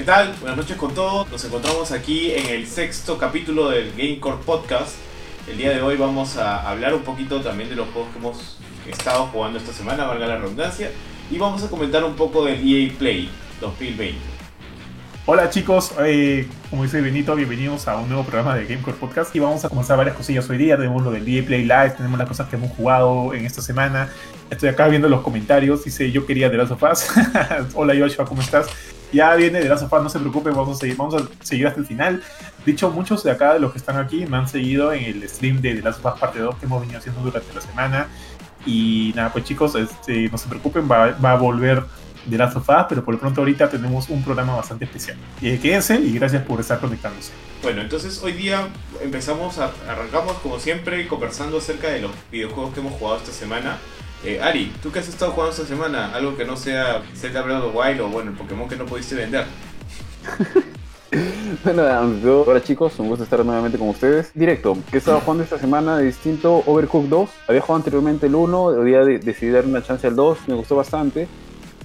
¿Qué tal? Buenas noches con todos. Nos encontramos aquí en el sexto capítulo del Gamecore Podcast. El día de hoy vamos a hablar un poquito también de los juegos que hemos estado jugando esta semana, valga la redundancia, y vamos a comentar un poco del EA Play 2020. Hola chicos, eh, como dice Benito, bienvenidos a un nuevo programa de Gamecore Podcast y vamos a comenzar varias cosillas hoy día. Tenemos lo del EA Play Live, tenemos las cosas que hemos jugado en esta semana. Estoy acá viendo los comentarios, dice yo quería The Last of Us. Hola Joshua, ¿cómo estás? Ya viene The Last of Us, no se preocupen, vamos a seguir, vamos a seguir hasta el final. Dicho, muchos de acá de los que están aquí me han seguido en el stream de The Last of Us parte 2 que hemos venido haciendo durante la semana. Y nada, pues chicos, este, no se preocupen, va, va a volver de Last of Us, pero por lo pronto ahorita tenemos un programa bastante especial. Eh, quédense y gracias por estar conectándose. Bueno, entonces hoy día empezamos, a, arrancamos como siempre conversando acerca de los videojuegos que hemos jugado esta semana. Eh, Ari, ¿tú qué has estado jugando esta semana? Algo que no sea Zelda Breath of Wild o bueno, el Pokémon que no pudiste vender. bueno, hola chicos, un gusto estar nuevamente con ustedes. Directo, ¿qué he estado jugando esta semana de distinto? Overcooked 2. Había jugado anteriormente el 1, hoy día decidí darle una chance al 2, me gustó bastante.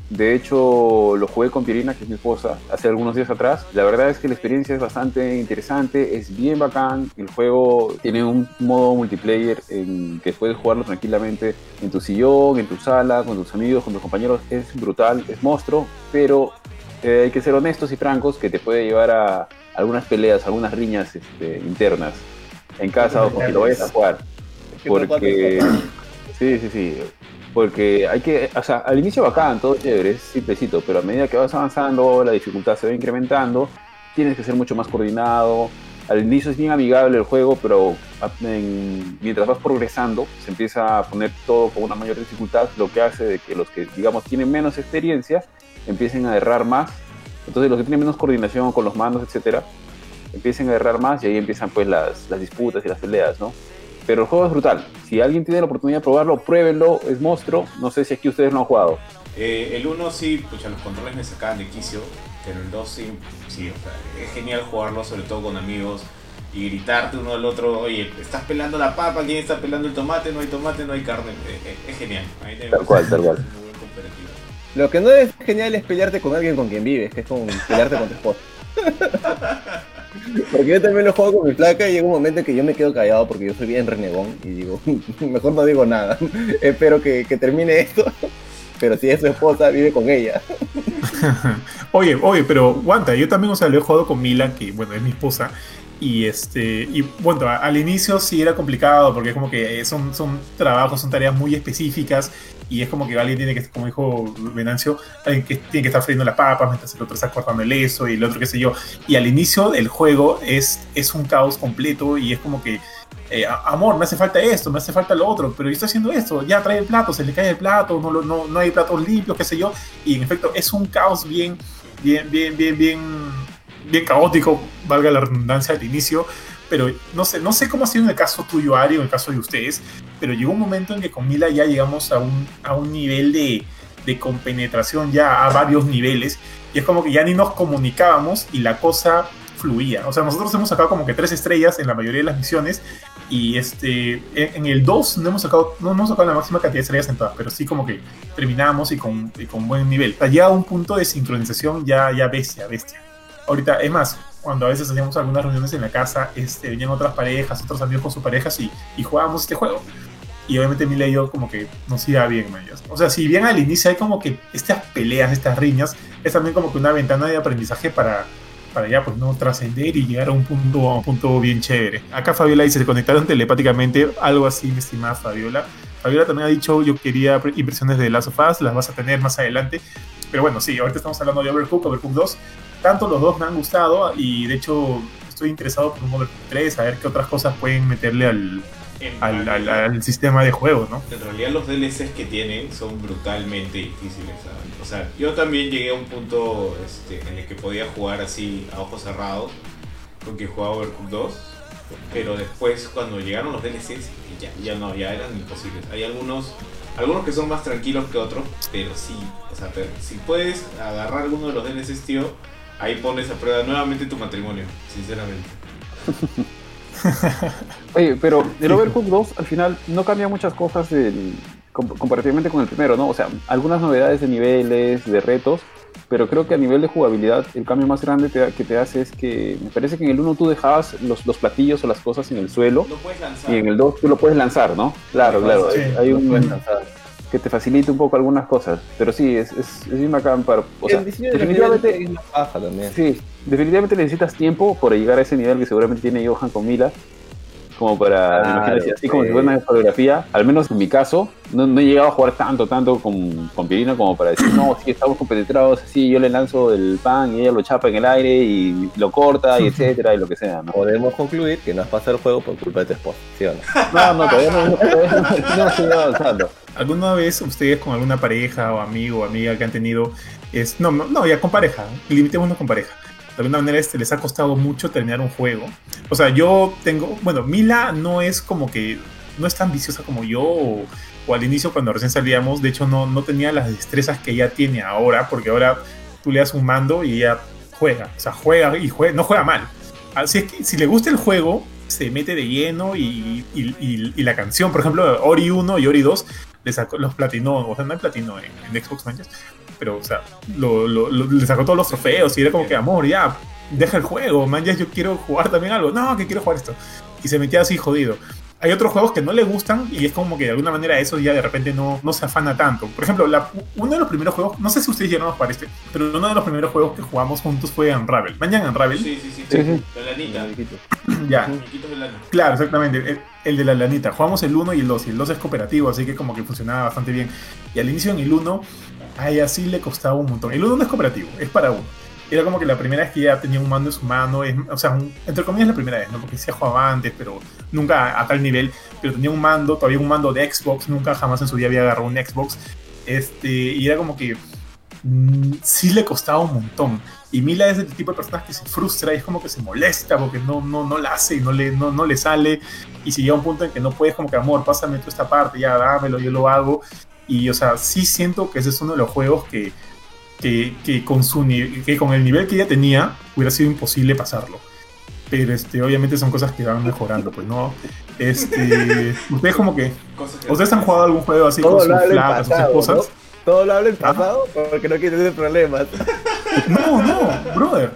De hecho, lo jugué con Pierina, que es mi esposa, hace algunos días atrás. La verdad es que la experiencia es bastante interesante, es bien bacán. El juego tiene un modo multiplayer en que puedes jugarlo tranquilamente en tu sillón, en tu sala, con tus amigos, con tus compañeros. Es brutal, es monstruo, pero eh, hay que ser honestos y francos que te puede llevar a algunas peleas, algunas riñas este, internas en casa o cuando lo vayas a jugar. Porque... Sí, sí, sí porque hay que, o sea, al inicio bacán, todo chévere, es simplecito, pero a medida que vas avanzando, la dificultad se va incrementando, tienes que ser mucho más coordinado. Al inicio es bien amigable el juego, pero mientras vas progresando, se empieza a poner todo con una mayor dificultad, lo que hace de que los que, digamos, tienen menos experiencia, empiecen a errar más. Entonces los que tienen menos coordinación con los mandos, etcétera, empiecen a errar más y ahí empiezan pues las, las disputas y las peleas, ¿no? Pero el juego es brutal. Si alguien tiene la oportunidad de probarlo, pruébenlo. Es monstruo. No sé si aquí ustedes lo han jugado. Eh, el 1 sí, pucha, los controles me sacaban de quicio. Pero el 2 sí, sí es genial jugarlo, sobre todo con amigos. Y gritarte uno al otro, oye, estás pelando la papa, ¿quién está pelando el tomate? No hay tomate, no hay carne. Es, genial. tal cual, tal cual. Lo que no es genial es pelearte con alguien con quien vives, que es como pelearte con tu esposa. Porque yo también lo juego con mi placa y llega un momento en que yo me quedo callado porque yo soy bien renegón y digo, mejor no digo nada. Espero que, termine esto. Pero si es su esposa, vive con ella. oye, oye, pero aguanta, yo también, o sea, lo he jugado con Mila, que bueno, es mi esposa. Y este, y bueno, al inicio sí era complicado porque es como que son, son trabajos, son tareas muy específicas y es como que alguien tiene que, como dijo Venancio, alguien que tiene que estar friendo las papas mientras el otro está cortando el eso y el otro qué sé yo. Y al inicio del juego es, es un caos completo y es como que, eh, amor, me hace falta esto, me hace falta lo otro, pero yo estoy haciendo esto, ya trae el plato, se le cae el plato, no, no, no hay platos limpios, qué sé yo. Y en efecto es un caos bien, bien, bien, bien, bien, bien caótico, valga la redundancia al inicio pero no sé, no sé cómo ha sido en el caso tuyo, Ari, o en el caso de ustedes, pero llegó un momento en que con Mila ya llegamos a un, a un nivel de, de compenetración ya a varios niveles, y es como que ya ni nos comunicábamos y la cosa fluía. O sea, nosotros hemos sacado como que tres estrellas en la mayoría de las misiones, y este, en, el 2 no hemos sacado, no hemos sacado la máxima cantidad de estrellas en todas, pero sí como que terminamos y con, y con buen nivel. Ya a un punto de sincronización ya, ya bestia, bestia. Ahorita, es más, cuando a veces hacíamos algunas reuniones en la casa, este, venían otras parejas, otros amigos con sus parejas y, y jugábamos este juego. Y obviamente Mila y yo como que nos iba bien, ellos. O sea, si bien al inicio hay como que estas peleas, estas riñas, es también como que una ventana de aprendizaje para, para ya pues no trascender y llegar a un punto, a un punto bien chévere. Acá Fabiola dice, se conectaron telepáticamente, algo así, mi estimada Fabiola. Fabiola también ha dicho, yo quería impresiones de Last of Us, las vas a tener más adelante. Pero bueno, sí, ahorita estamos hablando de Overcooked, Overcooked 2 tanto los dos me han gustado y de hecho estoy interesado por un Model 3, a ver qué otras cosas pueden meterle al, al, sistema de juego, ¿no? En realidad los DLCs que tienen son brutalmente difíciles. O sea, yo también llegué a un punto este, en el que podía jugar así a ojos cerrados, porque jugaba Overcooked 2, pero después cuando llegaron los DLCs ya, ya no, ya eran imposibles. Hay algunos algunos que son más tranquilos que otros, pero sí, o sea, si puedes agarrar alguno de los DLCs, tío, ahí pones a prueba nuevamente tu matrimonio, sinceramente. Oye, pero el Overcooked 2 al final no cambia muchas cosas comparativamente con el primero, ¿no? O sea, algunas novedades de niveles, de retos, pero creo que a nivel de jugabilidad el cambio más grande te- que te hace es que me parece que en el 1 tú dejabas los, los platillos o las cosas en el suelo Lo puedes lanzar. y en el 2 tú lo puedes lanzar, ¿no? Claro, claro, Sí. hay un Puedes lanzar. Que te facilita un poco algunas cosas, pero sí, es, es, es bien bacán para... O sea, definitivamente... es más baja también. Sí, definitivamente necesitas tiempo para llegar a ese nivel que seguramente tiene Johan con Mila. Como para, Claro, imagínate, así como si fuera una fotografía, al menos en mi caso, no, no he llegado a jugar tanto, tanto con, con Pirina como para decir, no, sí, estamos compenetrados, así, yo le lanzo el pan y ella lo chapa en el aire y lo corta y etcétera y lo que sea, ¿no? Podemos concluir que no has pasado el juego por culpa de tu esposa, ¿sí o no? No, no, todavía no, todavía no, no estoy avanzando. ¿Alguna vez ustedes con alguna pareja o amigo o amiga que han tenido, es, no, no, no, ya con pareja, limitémonos con pareja, de alguna manera este, les ha costado mucho terminar un juego? O sea, yo tengo, bueno, Mila no es como que, no es tan viciosa como yo o, o al inicio cuando recién salíamos, de hecho no, no tenía las destrezas que ella tiene ahora, porque ahora tú le das un mando y ella juega, o sea, juega y juega, no juega mal. Así es que si le gusta el juego, se mete de lleno y, y- la canción, por ejemplo, Ori 1 y Ori 2 le sacó, los platinó, o sea, no hay platino en, en Xbox Manches, pero, o sea, lo, lo- lo- le sacó todos los trofeos y era como que, amor, ya, deja el juego, Manches, yo quiero jugar también algo, no, que quiero jugar esto. Y se metía así jodido. Hay otros juegos que no le gustan y es como que de alguna manera eso ya de repente no, no se afana tanto. Por ejemplo, la- uno de los primeros juegos, no sé si ustedes llegaron a jugar este, pero uno de los primeros juegos que jugamos juntos fue Unravel. Mañana Unravel, Sí, sí, sí. Sí, sí. La lanita. ya. Muñequitos de lana. Claro, exactamente. El, el de la lanita. Jugamos el 1 y el 2. Y el 2 es cooperativo, así que como que funcionaba bastante bien. Y al inicio en el 1, a ella sí le costaba un montón. El 1 no es cooperativo, es para uno. Era como que la primera vez que ella tenía un mando en su mano, es, o sea, un- entre comillas la primera vez, ¿no? Porque sí jugaba antes, pero nunca a, a tal nivel. Pero tenía un mando, todavía un mando de Xbox, nunca jamás en su vida había agarrado un Xbox. Este, y era como que mm, sí le costaba un montón. Y Mila es el tipo de personas que se frustra y es como que se molesta porque no, no, no la hace y no le, no, no le sale. Y si llega un punto en que no puedes, como que amor, pásame tú esta parte, ya dámelo, yo lo hago. Y o sea, sí siento que ese es uno de los juegos que, que, que con, su, que con el nivel que ella tenía hubiera sido imposible pasarlo. Pero este, obviamente son cosas que van mejorando, pues no. Este, ustedes como que, ¿ustedes han jugado algún juego así Todo con sus flacas, sus esposas? ¿no? Todo lo habla en pasado porque no quiere tener problemas. No, no, brother.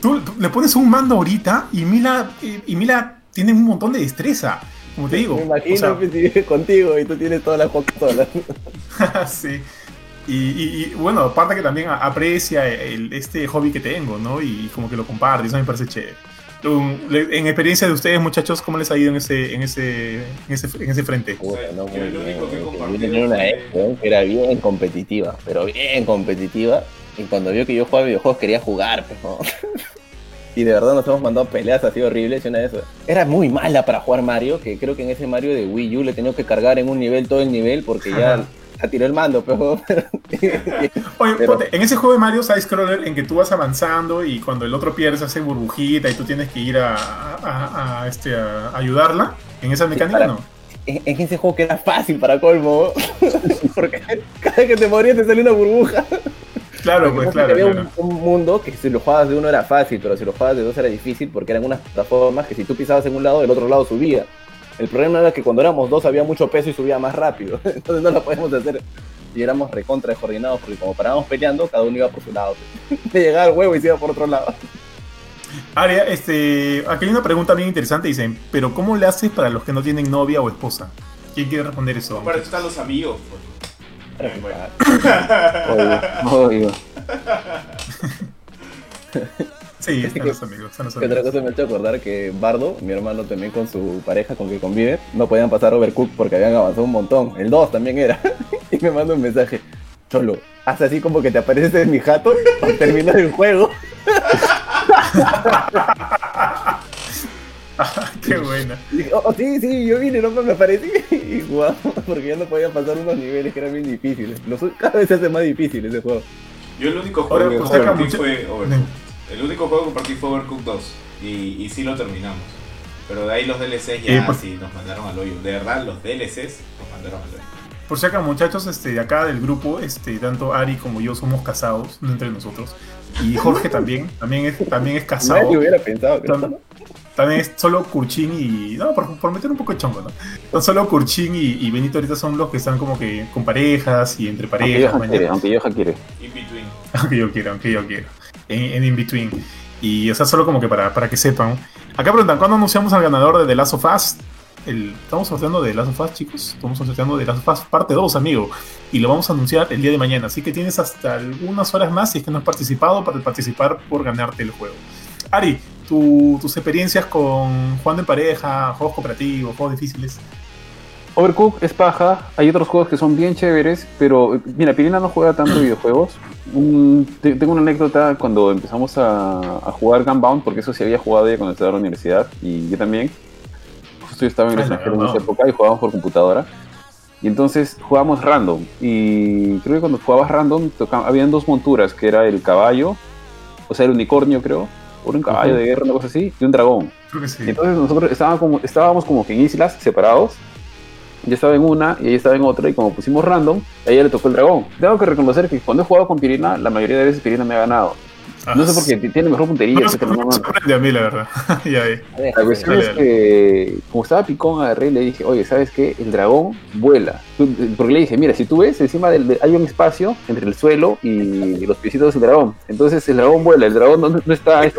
Tú, tú le pones un mando ahorita y Mila, y, y Mila tiene un montón de destreza. Como te digo. Me imagino o sea, que contigo y tú tienes todas las jugadas solas. sí. Y, y- y, bueno, aparte que también aprecia el- este hobby que tengo, ¿no? Y como que lo comparte, eso me parece chévere. Le- en experiencia de ustedes, muchachos, ¿cómo les ha ido en ese, en ese, en ese, en ese frente? Puta, no, Yo muy bien, Yo tenía una ex weón, que era bien competitiva, pero bien competitiva. Y cuando vio que yo jugaba videojuegos quería jugar, pues, ¿no? Y de verdad nos hemos mandado peleas así horribles y una de esas. Era muy mala para jugar Mario, que creo que en ese Mario de Wii U le tenía que cargar en un nivel todo el nivel porque ya la tiró el mando, pero... Oye, Pero- ponte, en ese juego de Mario Side Scroller en que tú vas avanzando y cuando el otro pierde se hace burbujita y tú tienes que ir a, a- a, este, a ayudarla, en esa mecánica para- no. en, en ese juego que era fácil para colmo, porque cada vez que te morías te salía una burbuja. Claro, pues claro, había claro. Un, un mundo que si lo jugabas de uno era fácil, pero si lo jugabas de dos era difícil porque eran unas plataformas que si tú pisabas en un lado, del otro lado subía. El problema era que cuando éramos dos había mucho peso y subía más rápido. Entonces no lo podíamos hacer. Y éramos recontra descoordinados porque como parábamos peleando, cada uno iba por su lado. Le llegaba el huevo y se iba por otro lado. Aria, este, aquí hay una pregunta bien interesante, dicen, pero ¿cómo le haces para los que no tienen novia o esposa? ¿Quién quiere responder eso? Para eso están los amigos. pues. Obvio, obvio. Sí, están que- los amigos, están los Que otra cosa me ha hecho acordar que Bardo, mi hermano también con su pareja con que convive, no podían pasar Overcook porque habían avanzado un montón. El 2 también era. y me manda un mensaje. Cholo, haz así como que te apareces en mi jato para terminar el juego. Qué buena. Dije, oh, sí, sí, yo vine, no me aparecí. Y jugamos porque ya no podía pasar unos niveles que eran bien difíciles. Los- cada vez se hace más difícil ese juego. Yo el único Ahora, juego que pues, compartí fue Overcooked. El único juego que compartí fue Overcooked 2. Y, y sí lo terminamos. Pero de ahí los DLCs ya Eh, pues- sí nos mandaron al hoyo. De verdad, los DLCs nos mandaron al hoyo. Por si acá, muchachos, este, de acá del grupo, este, tanto Ari como yo somos casados, no entre nosotros. Y Jorge también, también es, también es casado. Nadie hubiera pensado que Tam- También es solo Kurchin y. No, por, por meter un poco de chongo, ¿no? Solo Kurchin y, y Benito ahorita son los que están como que con parejas y entre Aunque parejas. Johan mañana. quiere, aunque Johan quiere. In between. Aunque yo quiero, aunque yo quiero. En, en In Between. Y, o sea, solo como que para, para que sepan. Acá preguntan, ¿cuándo anunciamos al ganador de The Last of Us? El, estamos sorteando de The Last of Us, chicos. Estamos sorteando de The Last of Us parte 2, amigo. Y lo vamos a anunciar el día de mañana. Así que tienes hasta algunas horas más, si es que no has participado, para participar por ganarte el juego. Ari, tu- tus experiencias con jugando en pareja, juegos cooperativos, juegos difíciles. Overcook es paja, hay otros juegos que son bien chéveres, pero mira, Pirina no juega tanto videojuegos. Un- te- tengo una anécdota cuando empezamos a, a jugar Gunbound, porque eso sí había jugado ya cuando estaba en la universidad, y yo también. Justo yo estaba en el Ah, extranjero en esa época y jugábamos por computadora. Y entonces jugábamos random. Y creo que cuando jugabas random, habían dos monturas, que era el caballo, o sea, el unicornio creo, era un caballo de guerra, una cosa así, y un dragón. Creo que sí. Entonces nosotros estábamos como, estábamos como que en islas separados. Yo estaba en una y ella estaba en otra y como pusimos random, a ella le tocó el dragón. Tengo que reconocer que cuando he jugado con Pirina, la mayoría de veces Pirina me ha ganado. No sé por qué, tiene mejor puntería, No, no, me sorprende a mí, la verdad. ya. La cuestión Dale, es que, como estaba picón, agarré y le dije, oye, ¿sabes qué? El dragón vuela. Porque le dije, mira, si tú ves, encima del, de- hay un espacio entre el suelo y los piecitos del dragón. Entonces el dragón vuela, el dragón no, no está...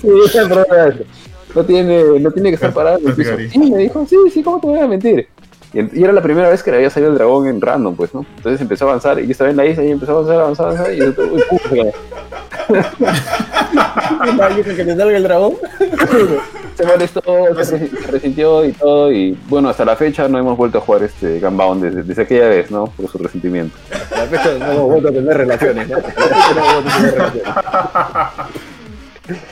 sí, no, tiene, no tiene que estar parado en el piso. Gary. Sí, me dijo, sí, sí, ¿cómo te voy a mentir? Y, el- y era la primera vez que le había salido el dragón en random, pues, ¿no? Entonces empezó a avanzar, y yo estaba en la isla y empezó a avanzar, avanzar, avanzar, y yo, uy, que te salga el dragón. se molestó, se, re- se resintió y todo. Y bueno, hasta la fecha no hemos vuelto a jugar este Gunbound desde, desde aquella vez, ¿no? Por su resentimiento. A la fecha no hemos vuelto a tener relaciones, ¿no?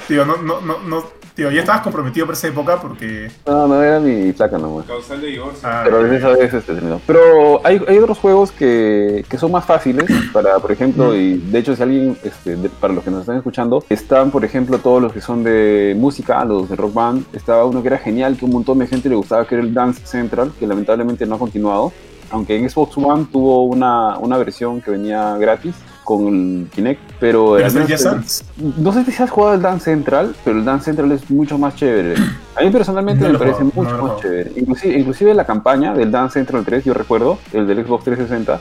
Tío, no, no, no, no, tío, ya estabas comprometido por esa época porque. No, no era mi placa nomás. Causal de divorcio. Ah, Pero esa vez este terminó. Pero hay, hay otros juegos que, que son más fáciles para, por ejemplo, y de hecho si alguien, este, de- para los que nos están escuchando, están, por ejemplo, todos los que son de música, los de rock band. Estaba uno que era genial, que un montón de gente le gustaba, que era el Dance Central, que lamentablemente no ha continuado. Aunque en Xbox One tuvo una, una versión que venía gratis con el Kinect, pero... pero es el Just Dance. no sé si has jugado el Dance Central, pero el Dance Central es mucho más chévere. A mí personalmente No me parece juego, mucho no más chévere. Inclusive, inclusive la campaña del Dance Central 3, yo recuerdo, el del Xbox 360,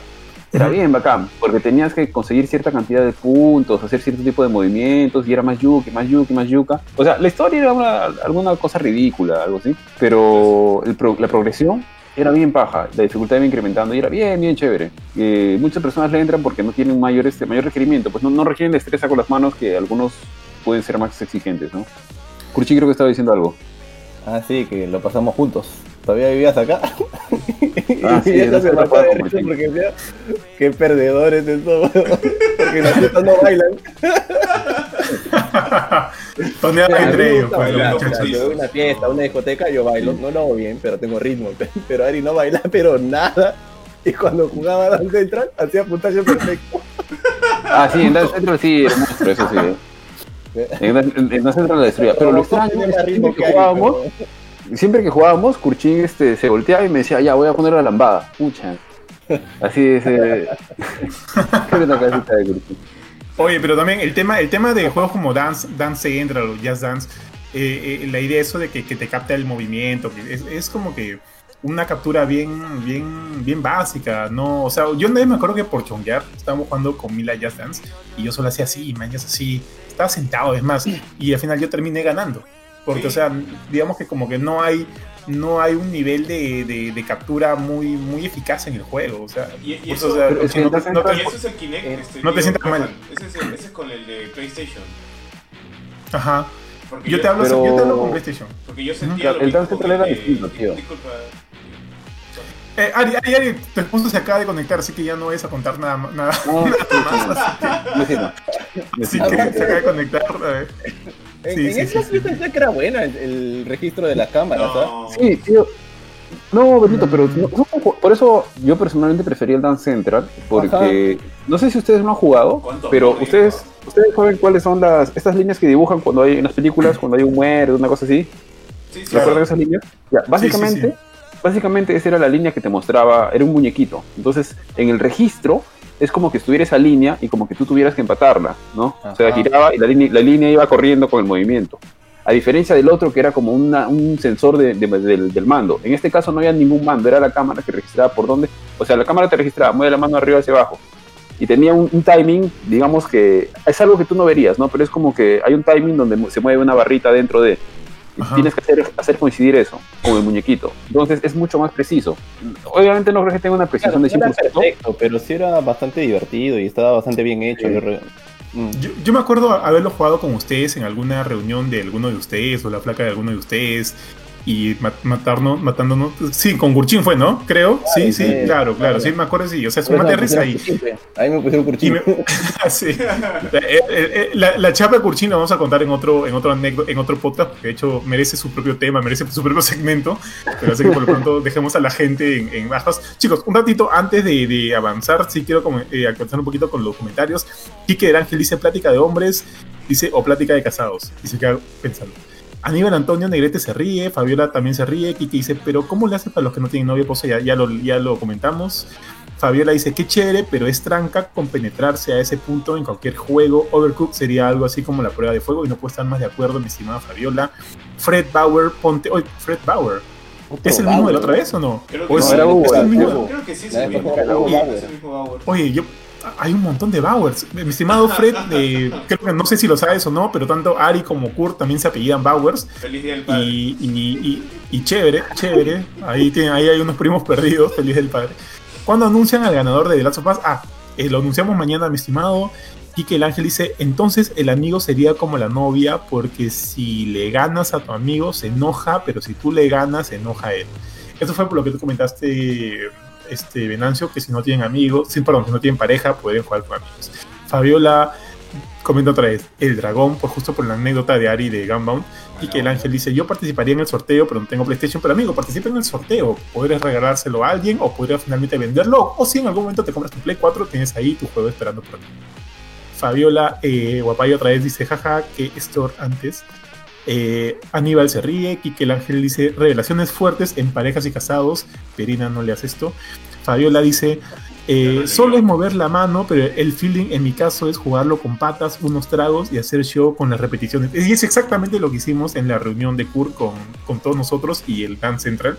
era bien bacán, porque tenías que conseguir cierta cantidad de puntos, hacer cierto tipo de movimientos, y era más yuki, más yuki, más yuca. O sea, la historia era una- alguna cosa ridícula, algo así, pero el pro- la progresión era bien paja, la dificultad iba incrementando y era bien, bien chévere. Eh, muchas personas le entran porque no tienen mayor, este, mayor requerimiento, pues no, no requieren destreza con las manos que algunos pueden ser más exigentes, ¿no? Curchi creo que estaba diciendo algo. Ah, sí, que lo pasamos juntos. ¿Todavía vivías acá? Ah, sí, no se se me lo fue de puedo risa compartir. porque decía, qué perdedores de todo. porque las fiestas no bailan. Toneaba entre ellos, gusta pues, los yo voy a una fiesta, una discoteca, yo bailo. No lo hago bien, pero tengo ritmo. Pero Ari no baila, pero nada. Y cuando jugaba Dance Central, hacía puntaje perfecto. Ah, sí, en Dance Central sí, era monstruo, eso sí. ¿eh? En, Dance- en- en Dance Central la destruía. Pero lo extraño es que jugábamos, pero- siempre que jugábamos, Kurchin este, se volteaba y me decía, ya, voy a poner la lambada. Pucha. Así es. Eh... Buena casita de Kurchin. Oye, pero también el tema, el tema de juegos como Dance, Dance Central o Just Dance, eh, eh, la idea eso de que, que te capta el movimiento, que es, es como que una captura bien, bien, bien básica, ¿no? O sea, yo una me acuerdo que por chonguear estábamos jugando con Mila Just Dance y yo solo hacía así, mañas así, estaba sentado, es más, y al final yo terminé ganando. Porque, Sí. o sea, digamos que como que no hay, no hay un nivel de, de- de captura muy, muy eficaz en el juego. O sea, Y, y pues, eso, o sea, pero es que no te- entonces no te- y eso es el Kinect. Eh, este, no te sientas mal. Ese es, el- ese es con el de PlayStation. Ajá. Porque Yo te hablo, Pero- yo te hablo con PlayStation. Porque yo sentía Claro, lo el Dance Central era distinto, tío. Disculpa. Eh, Ari, Ari, Ari, tu esposo se acaba de conectar, así que ya no es a contar nada, nada. No, sí, vecino. Así que se acaba de conectar. eh. En, Sí, en sí, Xbox sí, yo pensé que era buena el, el registro de las cámaras, ¿ah? No. Sí, tío. No, Benito, pero no- no por eso yo personalmente prefería el Dance Central, porque no sé si ustedes lo han jugado, ¿Cuánto pero ustedes, ustedes saben cuáles son las estas líneas que dibujan cuando hay en las películas, cuando hay un muerto, una cosa así. Sí, sí, ¿Recuerdan sí. esas líneas? Ya, básicamente, básicamente esa era la línea que te mostraba, era un muñequito. Entonces, en el registro es como que estuviera esa línea y como que tú tuvieras que empatarla, ¿no? O sea, Ajá. giraba y la línea, la línea iba corriendo con el movimiento. A diferencia del otro que era como una- un sensor de- de- del, del mando. En este caso no había ningún mando, era la cámara que registraba por dónde. O sea, la cámara te registraba, mueve la mano arriba hacia abajo. y tenía un, un timing, digamos que es algo que tú no verías, ¿no? Pero es como que hay un timing donde se mueve una barrita dentro de... Ajá. Tienes que hacer, hacer coincidir eso con el muñequito. Entonces es mucho más preciso. Obviamente no creo que tenga una precisión de no era 100%. perfecto, pero sí era bastante divertido y estaba bastante bien hecho. Sí. Yo re- Mm. Yo, yo me acuerdo haberlo jugado con ustedes en alguna reunión de alguno de ustedes o la placa de alguno de ustedes y ma- matarnos, matándonos. Sí, con Gurchin fue, ¿no? Creo. Sí, sí, sí, claro, claro. claro. Sí, me acuerdo, sí. O sea, es un mate risa ahí. curchín, pe. A mí me pusieron Y curchín. me- sí. Eh, eh, eh, la, la chapa de Curchín la vamos a contar en otro, en otro anécdota, en otro podcast, porque de hecho merece su propio tema, merece su propio segmento. Pero así que por lo pronto dejemos a la gente en, en bajas. Chicos, un ratito antes de, de avanzar, sí quiero eh, actualizar un poquito con los comentarios. Quique del Ángel dice plática de hombres, dice o plática de casados. Y se queda pensando. Aníbal Antonio Negrete se ríe, Fabiola también se ríe, Quique dice, pero ¿cómo le hace para los que no tienen novia? Pues ya, ya, lo, ya lo comentamos. Fabiola dice, qué chévere, pero es tranca con penetrarse a ese punto en cualquier juego. Overcooked sería algo así como la prueba de fuego y no puedo estar más de acuerdo, mi estimada Fabiola. Fred Bauer, ponte... Oye, Fred Bauer. ¿Es el mismo de la otra vez o no? Creo ¿O que era Hugo, es el mismo? Creo que sí, es el mismo. Sí. Oye, yo... Hay un montón de Bowers. Mi estimado Fred, eh, creo que no sé si lo sabes o no, pero tanto Ari como Kurt también se apellidan Bowers. Feliz día del padre. Y, y, y, y chévere, chévere. Ahí, tiene, ahí hay unos primos perdidos, feliz del padre. ¿Cuándo anuncian al ganador de The Last of Us? Ah, eh, lo anunciamos mañana, mi estimado. Quique el Ángel dice, entonces el amigo sería como la novia, porque si le ganas a tu amigo se enoja, pero si tú le ganas se enoja él. Eso fue por lo que tú comentaste, este Venancio, que si no tienen amigos, sí, perdón, si no tienen pareja, pueden jugar con amigos. Fabiola comenta otra vez, el dragón, por justo por la anécdota de Ari de Gunbound. Y que el ángel dice, yo participaría en el sorteo, pero no tengo PlayStation. Pero amigo, participa en el sorteo. Podrías regalárselo a alguien o podrías finalmente venderlo. O si en algún momento te compras tu Play 4, tienes ahí tu juego esperando por ti. Fabiola eh, Guapayo otra vez dice, jaja, que store antes. Eh, Aníbal se ríe, Kike el Ángel dice, revelaciones fuertes en parejas y casados. Perina no le hace esto. Fabiola dice, eh, solo es mover la mano, pero el feeling en mi caso es jugarlo con patas, unos tragos y hacer show con las repeticiones. Y es exactamente lo que hicimos en la reunión de Kurt con, con todos nosotros y el Dan Central.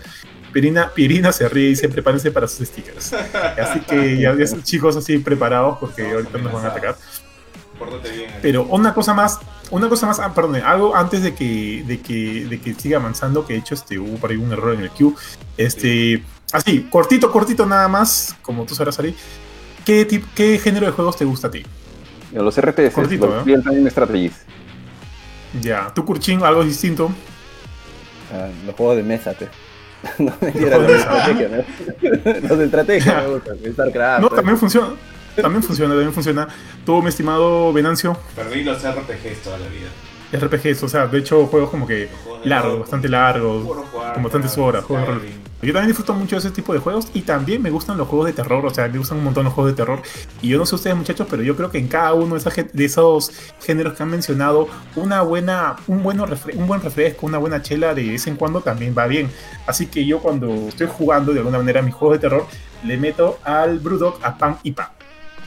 Pirina, Pirina se ríe y dice, prepárense para sus stickers. Así que ya, ya chicos así preparados porque No, ahorita nos van a atacar. Bien. Pero una cosa más, una cosa más, ah, perdón, algo antes de que, de que, de que siga avanzando, que de hecho este, hubo por ahí un error en el queue. Este, así, cortito, cortito nada más, como tú sabrás, Ari. ¿Qué, tip- ¿Qué género de juegos te gusta a ti? Los RTS, Cortito, los ¿eh? Real Time Strategies. Ya, tú, Kurchin, algo distinto. Ah, los juegos de mesa, pe. No, mentira, juegos los de mesa. estrategia, ¿no? Los de estrategia me gustan. StarCraft. No, también funciona. También funciona, también funciona. Tú, mi estimado Venancio, Perdí los RPGs toda la vida. RPGs, o sea, de hecho, juegos como que juegos largos, bastante largos, con bastantes horas, juegos de rol. Skyrim. Yo también disfruto mucho de ese tipo de juegos y también me gustan los juegos de terror, o sea, me gustan un montón los juegos de terror. Y yo no sé ustedes muchachos, pero yo creo que en cada uno de, esas gen- de esos géneros que han mencionado, una buena, un, bueno refre- un buen refresco, una buena chela de vez en cuando también va bien. Así que yo cuando estoy jugando de alguna manera mis juegos de terror, le meto al Brewdog a pan y pan.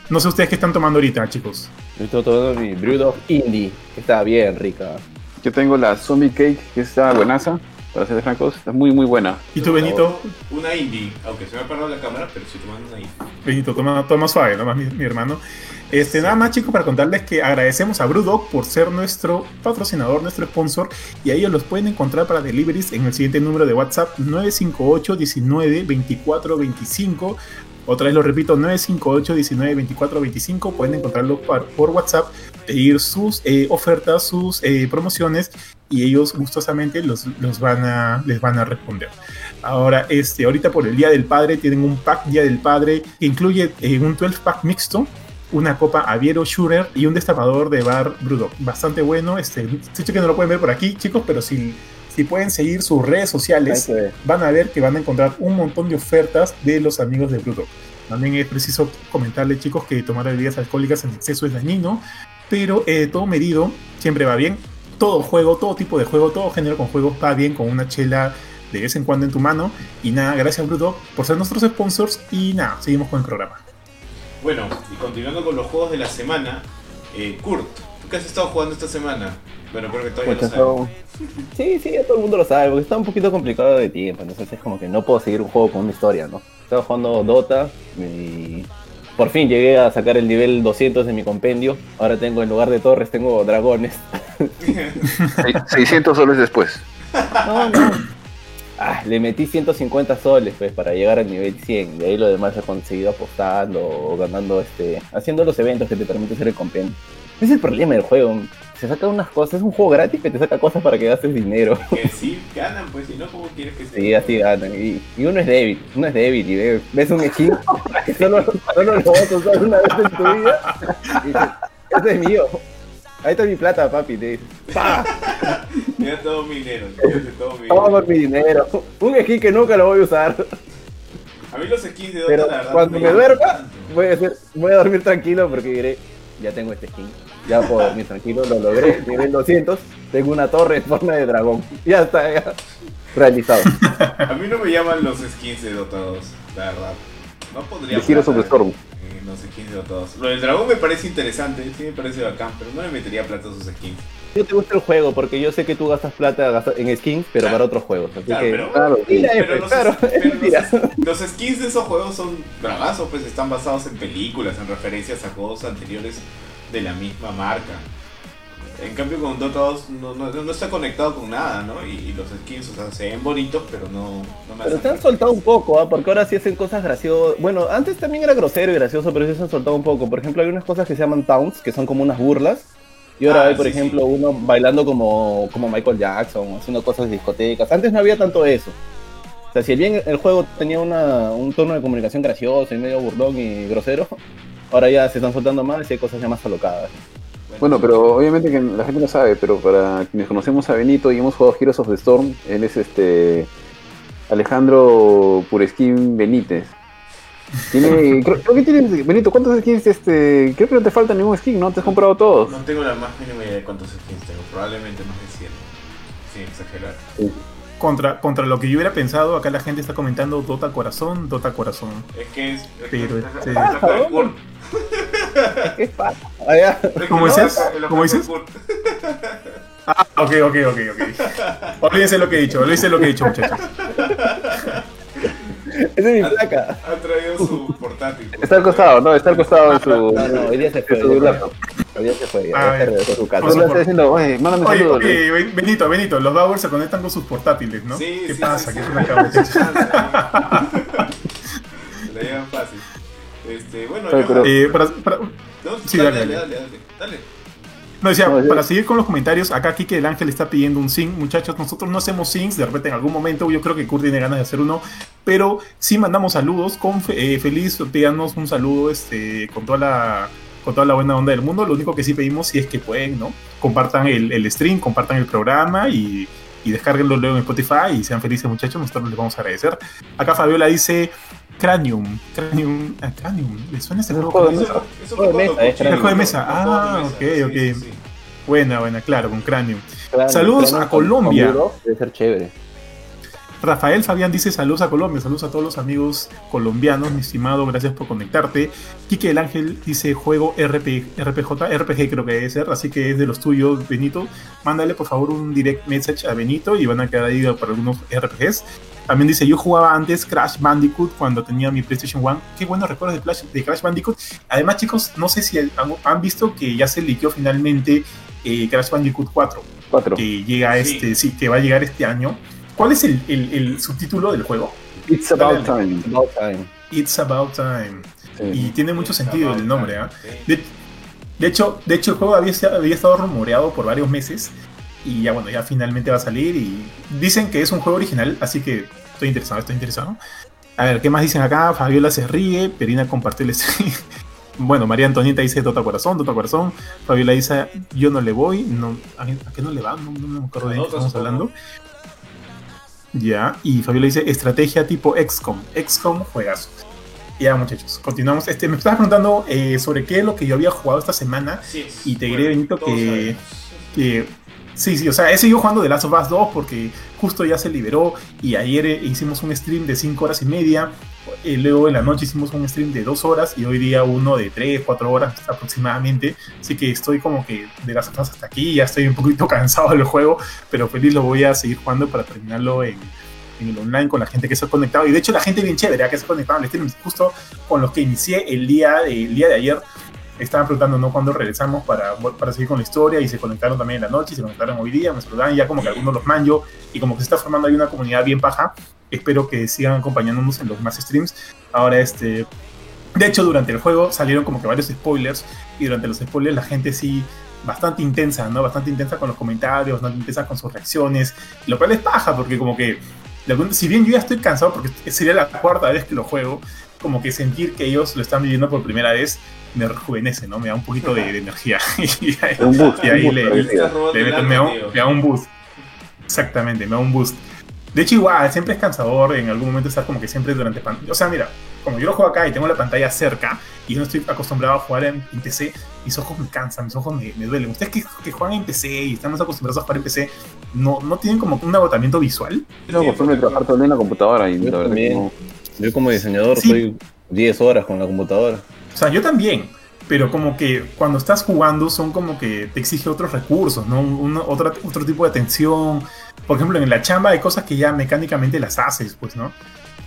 No sé ustedes qué están tomando ahorita, chicos. Yo estoy tomando mi Brewdog Indie, que está bien rica. Yo tengo la Zombie Cake, que está buenaza, para ser francos, está muy muy buena. ¿Y tú, Benito? Una indie, aunque se me ha parado la cámara, pero estoy tomando una indie. Benito, toma, toma suave, nomás mi, mi hermano. Este, nada más, chicos, para contarles que agradecemos a Brewdog por ser nuestro patrocinador, nuestro sponsor, y a ellos los pueden encontrar para deliveries en el siguiente número de WhatsApp 958 19 24 25. Otra vez lo repito, 958 19 24 25. Pueden encontrarlo por WhatsApp, pedir sus eh, ofertas, sus eh, promociones, y ellos gustosamente los, los van a, les van a responder. Ahora, este, ahorita por el Día del Padre tienen un pack Día del Padre que incluye eh, un 12 pack mixto, una copa Aviero Shooter y un destapador de bar Brewdog. Bastante bueno. Este, sé que no lo pueden ver por aquí, chicos, pero si, si pueden seguir sus redes sociales, van a ver que van a encontrar un montón de ofertas de los amigos de Brewdog. También es preciso comentarles, chicos, que tomar bebidas alcohólicas en exceso es dañino, pero eh, todo medido siempre va bien. Todo juego, todo tipo de juego, todo género con juegos va bien con una chela de vez en cuando en tu mano. Y nada, gracias Brewdog por ser nuestros sponsors. Y nada, seguimos con el programa. Bueno, y continuando con los juegos de la semana, eh, Kurt, ¿tú qué has estado jugando esta semana? Bueno, creo que todavía Pucha, lo sabes. esto- Sí, sí, ya todo el mundo lo sabe, porque está un poquito complicado de tiempo, entonces es como que no puedo seguir un juego con una historia, ¿no? Estaba jugando Dota y Por fin llegué a sacar el nivel 200 de mi compendio. Ahora tengo, en lugar de torres, tengo dragones. Se- 600 soles después. No, no. Ah, le metí 150 soles pues para llegar al nivel 100. De ahí lo demás he conseguido apostando o ganando, este, haciendo los eventos que te permiten hacer el compendio. Ese es el problema del juego. Se saca unas cosas, es un juego gratis que te saca cosas para que gastes dinero. Que sí, ganan, pues si no, ¿cómo quieres que sea? Sí, así ganan. Y, y uno es débil, uno es débil y ve- ves un skin que solo, solo lo vas a usar una vez en tu vida. Y dices, este es mío. Ahí está mi plata, papi. Te dices, ¡pa! Mira todo mi dinero, todo mi dinero. por mi dinero. Un skin que nunca lo voy a usar. A mí los skins de Dota, Pero la verdad, cuando me duerma, voy a, hacer- voy a dormir tranquilo porque diré, ya tengo este skin. Ya puedo dormir tranquilo, lo logré. Nivel 200, tengo una torre en forma de dragón. Ya está, ya. Realizado. A mí no me llaman los skins de Dota 2, la verdad. No podría. The plata Storm. en los skins de Dota 2. Lo del dragón me parece interesante, sí me parece bacán, pero no le metería plata a sus skins. Yo te gusta el juego porque yo sé que tú gastas plata en skins, pero Claro. para otros juegos. Así Claro, que. pero, Claro, sí. Mira, pero F, los, claro, pero los, los skins de esos juegos son bravazos, pues están basados en películas, en referencias a juegos anteriores de la misma marca. En cambio con Dota 2 no, no, no está conectado con nada, ¿no? Y, y los skins, o sea, se ven bonitos, pero no, no me Pero se han soltado un poco, ¿ah? porque ahora sí hacen cosas graciosas. Bueno, antes también era grosero y gracioso, pero sí se han soltado un poco. Por ejemplo, hay unas cosas que se llaman towns, que son como unas burlas. Y ahora Ah, hay, por sí, ejemplo, uno bailando como, como Michael Jackson, haciendo cosas de discotecas. Antes no había tanto eso. O sea, si bien el juego tenía una, un tono de comunicación gracioso y medio burlón y grosero, ahora ya se están soltando más y hay cosas ya más alocadas. Bueno, pero obviamente que la gente no sabe, pero para quienes conocemos a Benito y hemos jugado Heroes of the Storm, él es este Alejandro Pureskin Benítez. Tiene, creo, creo que tienes, Benito, ¿cuántos skins este? Creo que no te falta ningún skin, ¿no? Te has comprado todos. No tengo la más mínima idea de cuántos skins tengo, probablemente más de 100. Sin exagerar. Contra, contra lo que yo hubiera pensado, acá la gente está comentando Dota Corazón, Dota Corazón. Es que es. es Pero que- este-. ¿Qué pasa? ¿Cómo dices? ¿Cómo dices? Ah, ok, ok, ok, ok. Olvídense lo que he dicho, olvídense lo que he dicho, muchachos. Esa es mi placa. Ha traído su portátil. pues. Está al costado, no, está al costado en su, No, no, hoy día se fue. en su laptop. Hoy día se fue. Ya, Ah, regresó a su casa. Por Solo está diciendo, oye, mándame Oye, saludos. oye, Ben- Benito, Benito, los Bowers se conectan con sus portátiles, ¿no? Sí, ¿Qué sí, pasa? sí, ¿Qué sí. muchachos? Se la llevan fácil. Este, bueno, yo- pero- Eh, para- para- no, sí, dale, dale, dale, dale, dale, dale. No, decía, No, para seguir con los comentarios, acá Kike del Ángel está pidiendo un sync. Muchachos, nosotros no hacemos syncs, de repente en algún momento yo creo que Kurt tiene ganas de hacer uno, pero sí mandamos saludos. Con eh, feliz, pídanos un saludo este, con toda la con toda la buena onda del mundo. Lo único que sí pedimos, si es que pueden, ¿no? Compartan el, el stream, compartan el programa y, y descárguenlo luego en Spotify y sean felices, muchachos. Nosotros les vamos a agradecer. Acá Fabiola dice Cranium. Cranium. ah, Cranium. ¿Le suena ese Es un juego? de Juego mesa, es el juego de mesa. un juego de Ah, mesa, ok, sí, ok. sí, sí. Buena, buena, claro, con Cranium. Claro, Saludos claro, a con- Colombia. con Bulldog Debe ser chévere. Rafael Fabián dice saludos a Colombia, saludos a todos los amigos colombianos, mi estimado, gracias por conectarte. Quique el Ángel dice juego RP, RPG, RPG creo que debe ser, así que es de los tuyos, Benito. Mándale por favor un direct message a Benito y van a quedar ahí para algunos RPGs. También dice, yo jugaba antes Crash Bandicoot cuando tenía mi PlayStation 1. Qué buenos recuerdos de, Flash- de Crash Bandicoot. Además, chicos, no sé si han, han visto que ya se liqueó finalmente eh, Crash Bandicoot 4 Cuatro. que llega Sí. este, sí, que va a llegar este año. ¿Cuál es el, el- el subtítulo del juego? It's about time. About time. It's About Time. Sí. Y tiene mucho sentido el nombre, ¿ah? Sí. De, de hecho, de hecho, el juego había, había estado rumoreado por varios meses. Y ya bueno, ya finalmente va a salir. Y dicen que es un juego original, así que estoy interesado, estoy interesado. A ver, ¿qué más dicen acá? Fabiola se ríe, Perina compartió el stream. Bueno, María Antonieta dice Dota Corazón, Dota Corazón. Fabiola dice yo no le voy. No, ¿a, qué- a qué no le va? No, no me acuerdo de qué estamos hablando. Ya, y Fabiola dice estrategia tipo XCOM. XCOM juegazo. Ya, muchachos, continuamos. Este, me estabas preguntando eh, sobre qué es lo que yo había jugado esta semana. Sí, Y te diré, Benito, que- que sí, sí, o sea, he seguido jugando The Last of Us 2 porque justo ya se liberó y ayer eh, hicimos un stream de 5 horas y media, luego en la noche hicimos un stream de 2 horas y hoy día uno de 3, 4 horas aproximadamente, así que estoy como que de Last of Us hasta aquí, ya estoy un poquito cansado del juego, pero feliz lo voy a seguir jugando para terminarlo en, en el online con la gente que se ha conectado. Y de hecho la gente bien chévere, que se ha conectado al stream, justo con los que inicié el día, el día de ayer. Estaban preguntando, ¿no? Cuándo regresamos para, para seguir con la historia y se conectaron también en la noche y se conectaron hoy día, me saludan ya como que algunos los manjo y como que se está formando ahí una comunidad bien paja. Espero que sigan acompañándonos en los más streams. Ahora, este, de hecho, durante el juego salieron como que varios spoilers y durante los spoilers la gente sí bastante intensa, ¿no? Bastante intensa con los comentarios, bastante intensa con sus reacciones, lo cual es paja porque como que, si bien yo ya estoy cansado porque sería la cuarta vez que lo juego, como que sentir que ellos lo están viviendo por primera vez me rejuvenece, ¿no? Me da un poquito de, energía. y ahí, le, me, da un boost. Exactamente, me da un boost. De hecho, igual, siempre es cansador en algún momento estar como que siempre durante... O sea, mira, como yo lo juego acá y tengo la pantalla cerca y no estoy acostumbrado a jugar en, PC, mis ojos me cansan, mis ojos me, duelen. Ustedes que, que, juegan en PC y están más acostumbrados a jugar en PC, ¿no, no tienen como un agotamiento visual? Yo no acostumbro a trabajar todo el día en la computadora y yo, yo como diseñador estoy 10 horas con la computadora. O sea, yo también pero como que cuando estás jugando son como que te exige otros recursos, ¿no? otro, otro tipo de atención. Por ejemplo, en la chamba hay cosas que ya mecánicamente las haces, pues, ¿no?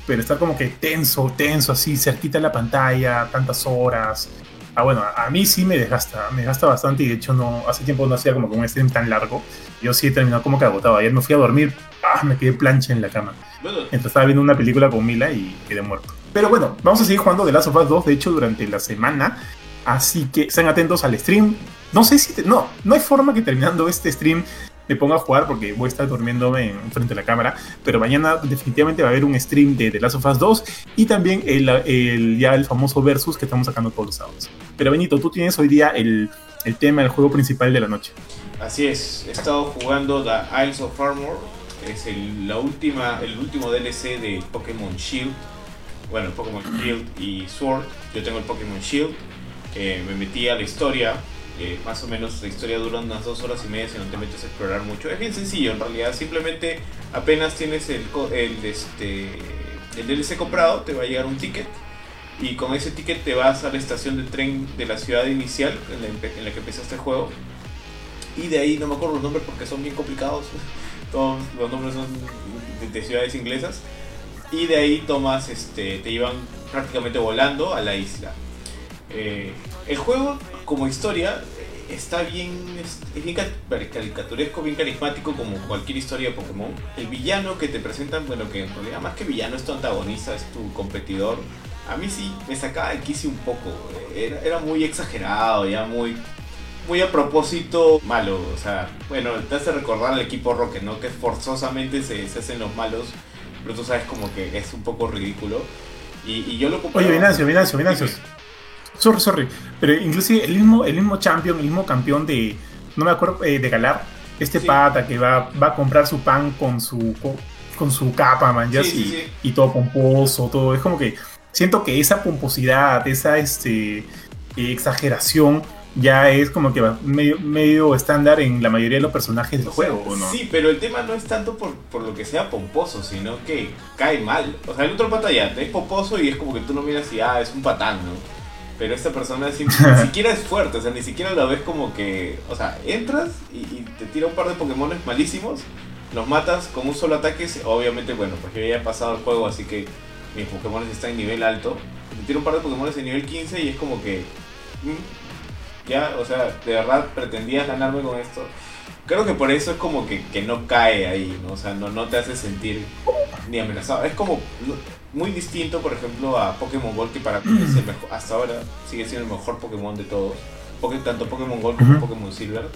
Pero estar como que tenso, tenso, así, cerquita de la pantalla, tantas horas. Ah, bueno, a, mí sí me desgasta, me desgasta bastante y de hecho no, hace tiempo no hacía como que un stream tan largo. Yo sí he terminado como que agotado. Ayer me fui a dormir, ah, me quedé plancha en la cama. Mientras estaba viendo una película con Mila y quedé muerto. Pero bueno, vamos a seguir jugando The Last of Us 2. De hecho, durante la semana Así que estén atentos al stream. No sé si. no, no hay forma que terminando este stream me ponga a jugar porque voy a estar durmiéndome en frente a la cámara. Pero mañana definitivamente va a haber un stream de The Last of Us 2 y también el, ya el famoso Versus que estamos sacando todos los sábados. Pero Benito, tú tienes hoy día el, tema, el juego principal de la noche. Así es, he estado jugando The Isles of Armor, es el, la última, el último DLC de Pokémon Shield. Bueno, Pokémon Shield y Sword. Yo tengo el Pokémon Shield me metí a la historia. más o menos la historia dura unas dos horas y media si no te metes a explorar mucho. Es bien sencillo en realidad, simplemente apenas tienes el, el, este, el DLC comprado, te va a llegar un ticket y con ese ticket te vas a la estación de tren de la ciudad inicial en la, que empezaste el juego. Y de ahí no me acuerdo los nombres porque son bien complicados. Todos los nombres son de, ciudades inglesas. Y de ahí tomas, este, te llevan prácticamente volando a la isla. Eh, el juego, como historia, está bien, es, bien caricaturesco, bien carismático como cualquier historia de Pokémon. El villano que te presentan, bueno, que en más que villano es tu antagonista, es tu competidor. A mí sí me sacaba de quicio un poco. Era, muy exagerado, ya muy, muy a propósito malo. O sea, bueno, te hace recordar al equipo Rocket, ¿no? Que forzosamente se, hacen los malos, pero tú sabes como que es un poco ridículo. Y, yo lo Oye, Venancio, Venancio, Venancio. Sorry, sorry. Pero inclusive el mismo, el mismo champion, el mismo campeón de. No me acuerdo, eh, de Galar. Este pata que va, va a comprar su pan con su con, su capa, man, y, todo pomposo, todo. Es como que siento que esa pomposidad, esa este, exageración ya es como que va medio, medio, estándar en la mayoría de los personajes del juego, ¿no? Sí, pero el tema no es tanto por, por, lo que sea pomposo, sino que cae mal. O sea, el otro pata ya es pomposo y es como que tú no miras y ah, es un patán, ¿no? Pero esta persona ni siquiera es fuerte, o sea, ni siquiera la ves como que. O sea, entras y, te tira un par de Pokémon malísimos, los matas con un solo ataque. Obviamente, bueno, porque ya he pasado el juego, así que mis Pokémon están en nivel alto. Te tira un par de Pokémon en nivel 15 y es como que. Mm, ya, o sea, de verdad pretendías ganarme con esto. Creo que por eso es como que, que no cae ahí, ¿no? O sea, no, no te hace sentir ni amenazado. Es como muy distinto, por ejemplo, a Pokémon Gold, que para mí es el mejor, hasta ahora sigue siendo el mejor Pokémon de todos. Porque tanto Pokémon Gold como Pokémon Silver.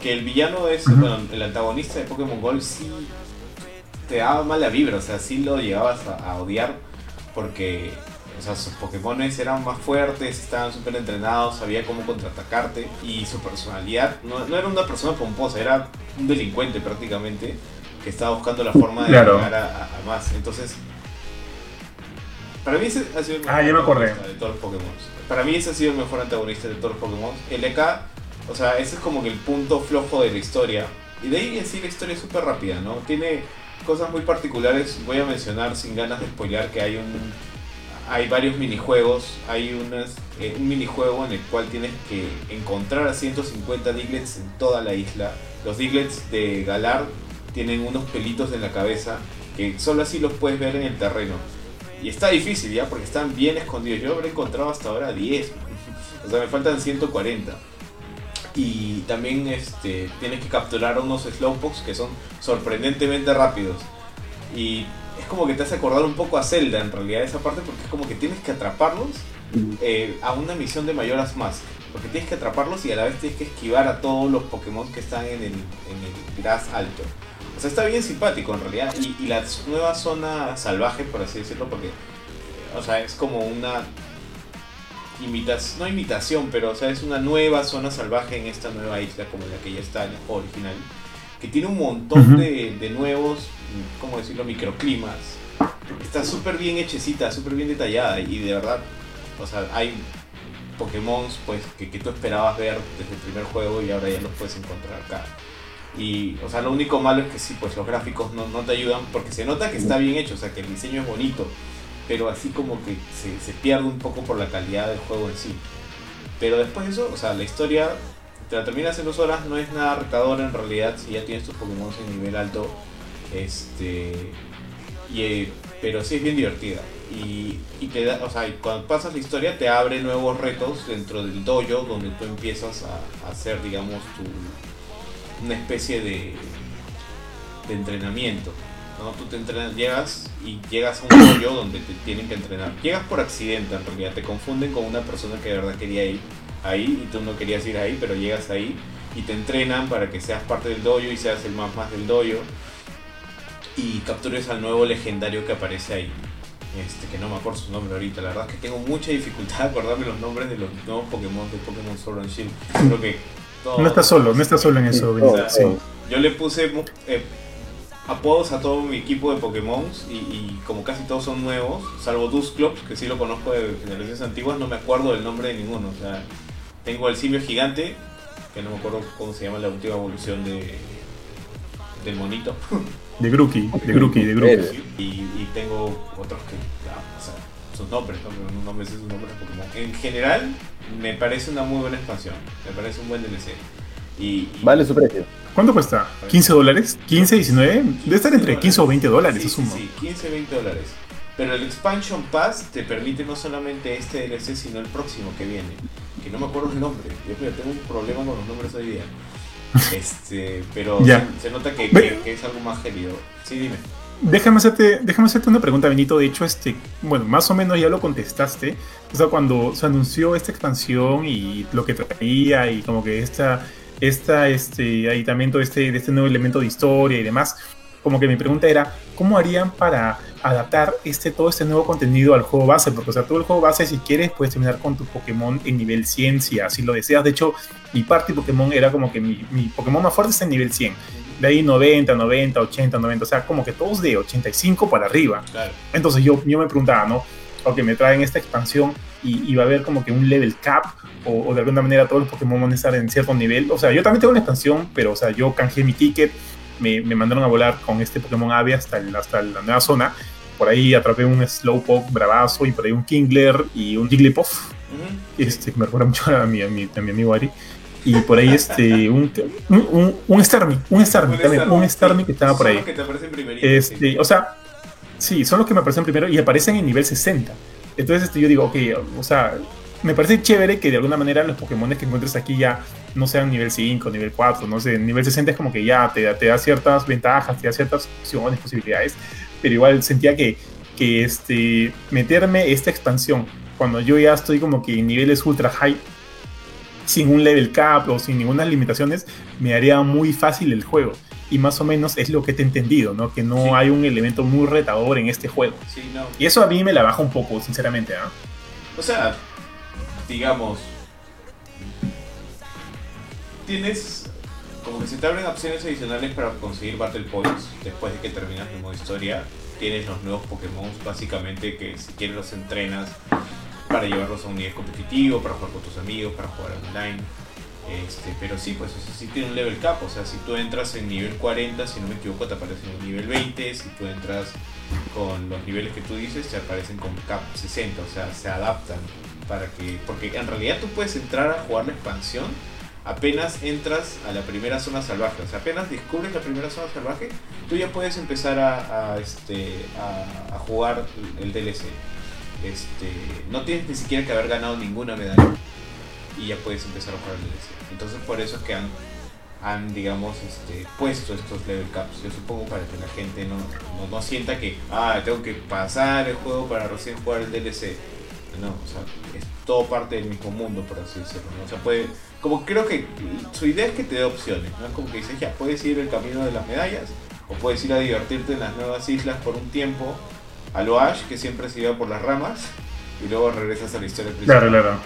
Que el villano es, bueno, el antagonista de Pokémon Gold sí te daba mala vibra, o sea, sí lo llegabas a, odiar porque sea, sus Pokémon eran más fuertes, estaban súper entrenados, sabía cómo contraatacarte y su personalidad no, no, era una persona pomposa, era un delincuente prácticamente que estaba buscando la forma de llegar a, más. Entonces, para mí ese ha sido el mejor ah, antagonista de todos los Pokémon. Para mí ese ha sido el mejor antagonista de todos los Pokémon. El EK, o sea, ese es como que el punto flojo de la historia. Y de ahí en sí la historia es súper rápida, ¿no? Tiene cosas muy particulares. Voy a mencionar sin ganas de spoiler que hay un hay varios minijuegos. Hay unas, eh, un minijuego en el cual tienes que encontrar a 150 Diglets en toda la isla. Los Diglets de Galar tienen unos pelitos en la cabeza que solo así los puedes ver en el terreno. Y está difícil ya, porque están bien escondidos. Yo habré encontrado hasta ahora 10. O sea, me faltan 140. Y también este, tienes que capturar unos slowpokes que son sorprendentemente rápidos. Y es como que te hace acordar un poco a Zelda en realidad esa parte, porque es como que tienes que atraparlos eh, a una misión de Mayoras Mask. Porque tienes que atraparlos y a la vez tienes que esquivar a todos los Pokémon que están en el, en el Grass Alto. O sea, está bien simpático en realidad. Y, la nueva zona salvaje, por así decirlo, porque, o sea, es como una imitación, no imitación, pero o sea, es una nueva zona salvaje en esta nueva isla, como la que ya está en original, que tiene un montón de, de nuevos, ¿cómo decirlo?, microclimas. Está súper bien hechecita, súper bien detallada y de verdad, o sea, hay Pokémon pues, que, que tú esperabas ver desde el primer juego y ahora ya los puedes encontrar acá. Y, o sea, lo único malo es que sí, pues los gráficos no, no te ayudan porque se nota que está bien hecho, o sea, que el diseño es bonito, pero así como que se, se pierde un poco por la calidad del juego en sí. Pero después de eso, o sea, la historia te la terminas en dos horas, no es nada retadora en realidad si ya tienes tus Pokémon en nivel alto. Este. Y, eh, pero sí es bien divertida. Y, te da, cuando pasas la historia te abre nuevos retos dentro del dojo donde tú empiezas a, a hacer, digamos, tu, una especie de, de entrenamiento. ¿no? Tú te entrenas, llegas y llegas a un dojo donde te tienen que entrenar. Llegas por accidente en realidad, te confunden con una persona que de verdad quería ir ahí y tú no querías ir ahí, pero llegas ahí y te entrenan para que seas parte del dojo y seas el más más del dojo y captures al nuevo legendario que aparece ahí. Este, que no me acuerdo su nombre ahorita, la verdad es que tengo mucha dificultad de acordarme los nombres de los nuevos Pokémon de Pokémon Sword and Shield. Creo que todos- No estás solo, no estás solo en eso, todos, Sí. yo le puse eh, apodos a todo mi equipo de Pokémon y, y como casi todos son nuevos, salvo Dusclops, que sí lo conozco de generaciones antiguas, no me acuerdo del nombre de ninguno. O sea, tengo el simio gigante, que no me acuerdo cómo se llama la última evolución de del monito. De Grookey, de Grookey, de Grookey. Y, y tengo otros que, ah, o sea, sus nombres, ¿no? Pero no me sé sus nombres Pokémon. En general, me parece una muy buena expansión, me parece un buen DLC. Y, y- Vale su precio. ¿Cuánto cuesta? ¿15 dólares? ¿15, 19? Debe estar entre 15 o 20 dólares, Sí, asumo. Sí, sí, 15, 20 dólares. Pero el Expansion Pass te permite no solamente este DLC, sino el próximo que viene. Que no me acuerdo el nombre. Yo tengo un problema con los nombres hoy día. Este, pero Ya. se, se nota que, que- que es algo más gélido. Sí, dime. Déjame hacerte, déjame hacerte una pregunta, Benito. De hecho, este, bueno, más o menos ya lo contestaste. O sea, cuando se anunció esta expansión y lo que traía y como que esta, esta, este, aditamiento de este, este nuevo elemento de historia y demás, como que mi pregunta era, ¿cómo harían para adaptar este, todo este nuevo contenido al juego base? Porque, o sea, todo el juego base, si quieres, puedes terminar con tu Pokémon en nivel 100, si así lo deseas. De hecho, mi party Pokémon era como que mi, mi Pokémon más fuerte está en nivel 100. De ahí 90, 90, 80, 90, o sea, como que todos de 85 para arriba. Claro. Entonces yo, yo me preguntaba, ¿no? Ok, me traen esta expansión y, y va a haber como que un level cap o, o de alguna manera todos los Pokémon van a estar en cierto nivel. O sea, yo también tengo una expansión, pero o sea, yo canjeé mi ticket, me, me mandaron a volar con este Pokémon Ave hasta, el- hasta la nueva zona. Por ahí atrapé un Slowpoke bravazo y por ahí un Kingler y un Jigglypuff Ujú. este, que me recuerda mucho a mi, a mi, a mi amigo Ari. Y por ahí este, un, un, un, un Starmie, un Starmie, también, un Starmie que estaba por Son ahí. los que te aparecen primerito, Este, sí. o sea, sí, son los que me aparecen primero y aparecen en nivel 60. Entonces este, yo digo, ok, o sea, me parece chévere que de alguna manera los Pokémon que encuentres aquí ya no sean nivel 5, nivel 4, no sé, nivel 60 es como que ya te, da- te da ciertas ventajas, te da ciertas opciones, posibilidades, pero igual sentía que, que este, meterme esta expansión cuando yo ya estoy como que en niveles ultra high, sin un level cap o sin ninguna limitaciones, me haría muy fácil el juego. Y más o menos es lo que te he entendido, ¿no? Que no Sí. hay un elemento muy retador en este juego. Sí, no. Y eso a mí me la baja un poco, sinceramente, ¿ah? O sea, digamos, tienes como que se te abren opciones adicionales para conseguir Battle Points después de que terminas el modo historia. Tienes los nuevos Pokémon, básicamente, que si quieres los entrenas para llevarlos a un nivel competitivo, para jugar con tus amigos, para jugar online. Este, pero sí, pues eso sí tiene un level cap. O sea, si tú entras en nivel 40, si no me equivoco, te aparece en nivel 20. Si tú entras con los niveles que tú dices, te aparecen con cap 60. O sea, se adaptan para que. Porque en realidad tú puedes entrar a jugar la expansión apenas entras a la primera zona salvaje, o sea, apenas descubres la primera zona salvaje, tú ya puedes empezar a, este, a jugar el DLC. Este, no tienes ni siquiera que haber ganado ninguna medalla y ya puedes empezar a jugar el DLC. Entonces por eso es que han, han digamos, este, puesto estos level caps. Yo supongo para que la gente no, no, no sienta que, ah, tengo que pasar el juego para recién jugar el DLC. No, o sea, es todo parte del mismo mundo, por así decirlo. ¿no? O sea, puede, como creo que su idea es que te dé opciones, ¿no? Es como que dices, ya, puedes ir el camino de las medallas, o puedes ir a divertirte en las nuevas islas por un tiempo, a lo Ash, que siempre se iba por las ramas, y luego regresas a la historia principal. Claro, claro.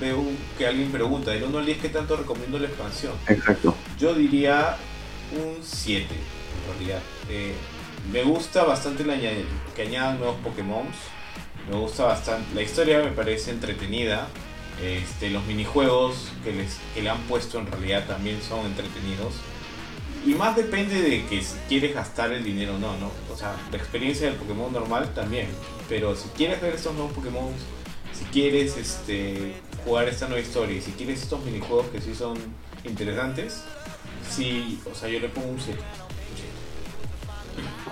Veo que alguien pregunta, del 1 al 10, ¿qué tanto recomiendo la expansión? Exacto. Yo diría un 7, en realidad. Eh, me gusta bastante la añade- que añadan nuevos Pokémon. Me gusta bastante. La historia me parece entretenida. Este, los minijuegos que, les, que le han puesto en realidad también son entretenidos. Y más depende de que si quieres gastar el dinero o no, ¿no? O sea, la experiencia del Pokémon normal también. Pero si quieres ver estos nuevos Pokémon, si quieres este, jugar esta nueva historia si quieres estos minijuegos que sí son interesantes, sí, o sea, yo le pongo un 7.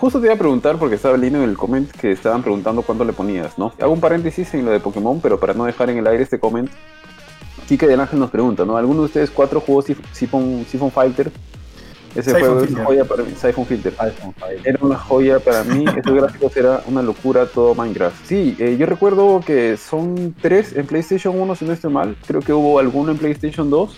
Justo te iba a preguntar porque estaba leyendo en el comment que estaban preguntando cuánto le ponías, ¿no? Hago un paréntesis en lo de Pokémon, pero para no dejar en el aire este comment, Kike del Ángel nos pregunta, ¿no? ¿Alguno de ustedes cuatro jugó Siphon, Siphon Fighter? Ese Siphon juego es Filter. una joya para mí, Siphon Filter. iPhone 5. Era una joya para mí, esos gráficos era una locura todo Minecraft. Sí, eh, yo recuerdo que son tres en PlayStation 1, si no estoy mal. Creo que hubo alguno en PlayStation 2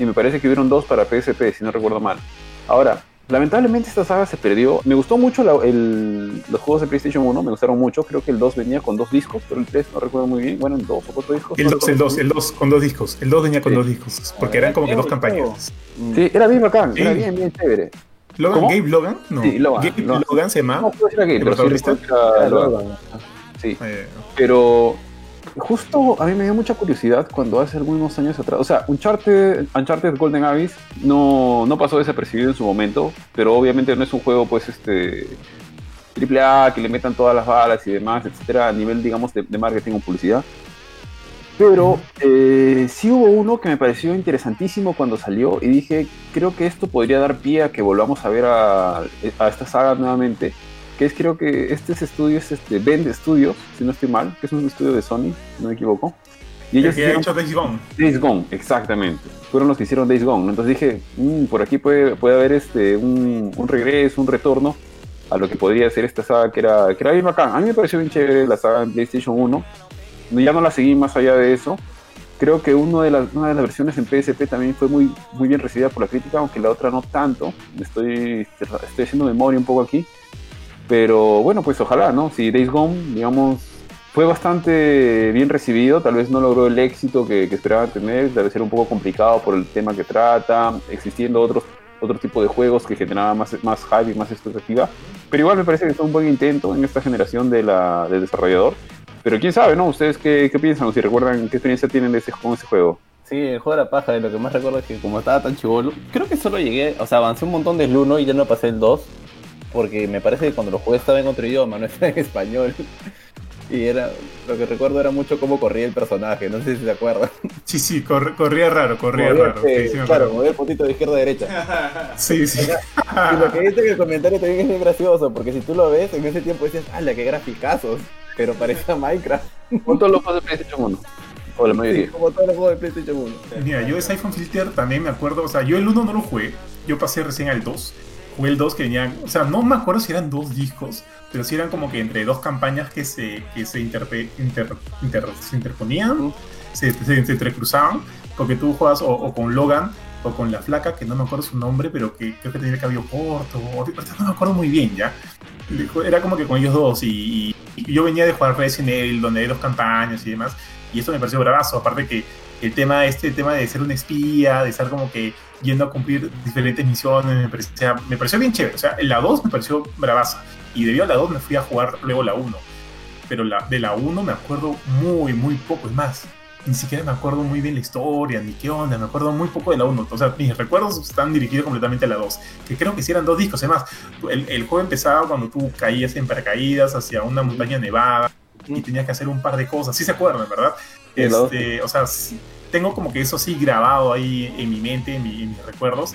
y me parece que hubieron dos para PSP, si no recuerdo mal. Ahora, lamentablemente esta saga se perdió. Me gustó mucho la- el- los juegos de PlayStation 1, me gustaron mucho. Creo que el 2 venía con dos discos, pero el 3 no recuerdo muy bien. Bueno, en dos o cuatro discos. El no 2, el recuerdo 2, el 2 con dos discos. El 2 venía con Sí. dos discos. Porque eran como que dos campañas. Sí, era bien bacán, era Sí. bien, bien chévere. ¿Logan? ¿Cómo? ¿Gabe Logan? No. Sí, Logan, Gabe Logan. Logan se No, llama. puede ser aquí, ¿El pero sí protagonista? era Logan. Logan. Sí. Eh, Pero justo a mí me dio mucha curiosidad cuando hace algunos años atrás, o sea, Uncharted, Uncharted Golden Abyss no, no pasó desapercibido en su momento, pero obviamente no es un juego pues este triple A que le metan todas las balas y demás, etcétera, a nivel digamos de, marketing o publicidad. Pero eh, sí hubo uno que me pareció interesantísimo cuando salió y dije, creo que esto podría dar pie a que volvamos a ver a, a esta saga nuevamente que es creo que este es estudio es este Bend Studios, si no estoy mal, que es un estudio de Sony, no me equivoco. Y el ellos que ha hicieron hecho Days Gone. Days Gone, exactamente. Fueron los que hicieron Days Gone. ¿no? Entonces dije, "Mm, por aquí puede, puede haber este un, un regreso, un retorno a lo que podría ser esta saga que era, que era bien bacán. A mí me pareció bien chévere la saga en PlayStation 1. No- Ya no la seguí más allá de eso. Creo que uno de las, una de las versiones en PSP también fue muy, muy bien recibida por la crítica, aunque la otra no tanto. Estoy, estoy haciendo memoria un poco aquí. Pero bueno, pues ojalá, ¿no? Si Days Gone, digamos, fue bastante bien recibido, tal vez no logró el éxito que, que esperaban tener, tal vez era un poco complicado por el tema que trata, existiendo otros otro tipo de juegos que generaban más, más hype y más expectativa. Pero igual me parece que fue un buen intento en esta generación de la, del desarrollador. Pero quién sabe, ¿no? ¿Ustedes qué, qué piensan o si recuerdan qué experiencia tienen de ese, con ese juego? Sí, el juego de la paja, de lo que más recuerdo es que como estaba tan chivolo, creo que solo llegué, o sea, avancé un montón del 1 y ya no pasé el 2, porque me parece que cuando lo jugué estaba en otro idioma, no estaba en español. Y era, lo que recuerdo era mucho cómo corría el personaje, no sé si se acuerdan. Sí, sí, corre- corría raro, corría Movía, raro. eh, Sí, sí, claro, movía el puntito de izquierda a derecha. sí, sí. Y lo que dice en el comentario también es muy gracioso, porque si tú lo ves, en ese tiempo decías, ¡hala, qué graficazos! Pero parecía Minecraft, ¿Cuántos los juegos de PlayStation 1? O la sí, mayoría. como todos los juegos de PlayStation 1. Mira, yo ese iPhone Filter también me acuerdo, o sea, yo el 1 no lo jugué, yo pasé recién al 2. El 2 que venían, o sea, no me acuerdo si eran dos discos, pero sí eran como que entre dos campañas que se, que se, interpe- inter- inter- se interponían, se, se, entrecruzaban, porque tú juegas o, o con Logan o con la flaca, que no me acuerdo su nombre, pero que creo que tenía el cabello corto, o, no me acuerdo muy bien ya. Era como que con ellos dos, y, y yo venía de jugar Resident Evil, donde hay dos campañas y demás, y esto me pareció bravazo, aparte que el tema este tema de ser un espía, de estar como que yendo a cumplir diferentes misiones, me parecía, me pareció bien chévere. O sea, la 2 me pareció bravaza. Y debido a la 2 me fui a jugar luego la 1. Pero la, de la 1 me acuerdo muy, muy poco. Es más, ni siquiera me acuerdo muy bien la historia, ni qué onda. Me acuerdo muy poco de la 1. O sea, mis recuerdos están dirigidos completamente a la 2. Que creo que sí eran dos discos. Además, el, el juego empezaba cuando tú caías en paracaídas hacia una montaña nevada y tenías que hacer un par de cosas. Sí se acuerdan, ¿verdad? Este, o sea, sí, tengo como que eso sí grabado ahí en mi mente, en, mi- en mis recuerdos.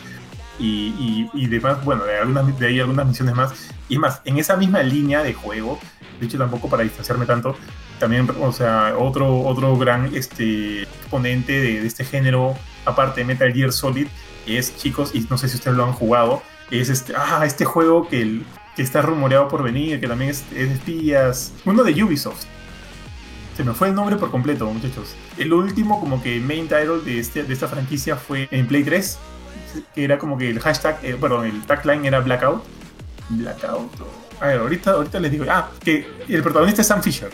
Y, y, y demás, bueno, de, algunas, de ahí algunas misiones más. Y más, en esa misma línea de juego, de hecho tampoco para distanciarme tanto, también, o sea, otro, otro gran este, exponente de, de este género, aparte de Metal Gear Solid, es, chicos, y no sé si ustedes lo han jugado, es este, ah, este juego que, el- que está rumoreado por venir, que también es, es de espías, uno de Ubisoft. Se me fue el nombre por completo, muchachos. El último como que main title de, este, de esta franquicia fue en Play 3, que era como que el hashtag, eh, perdón, el tagline era Blackout. Blackout. A ver, ahorita, ahorita les digo. Ah, que el protagonista es Sam Fisher.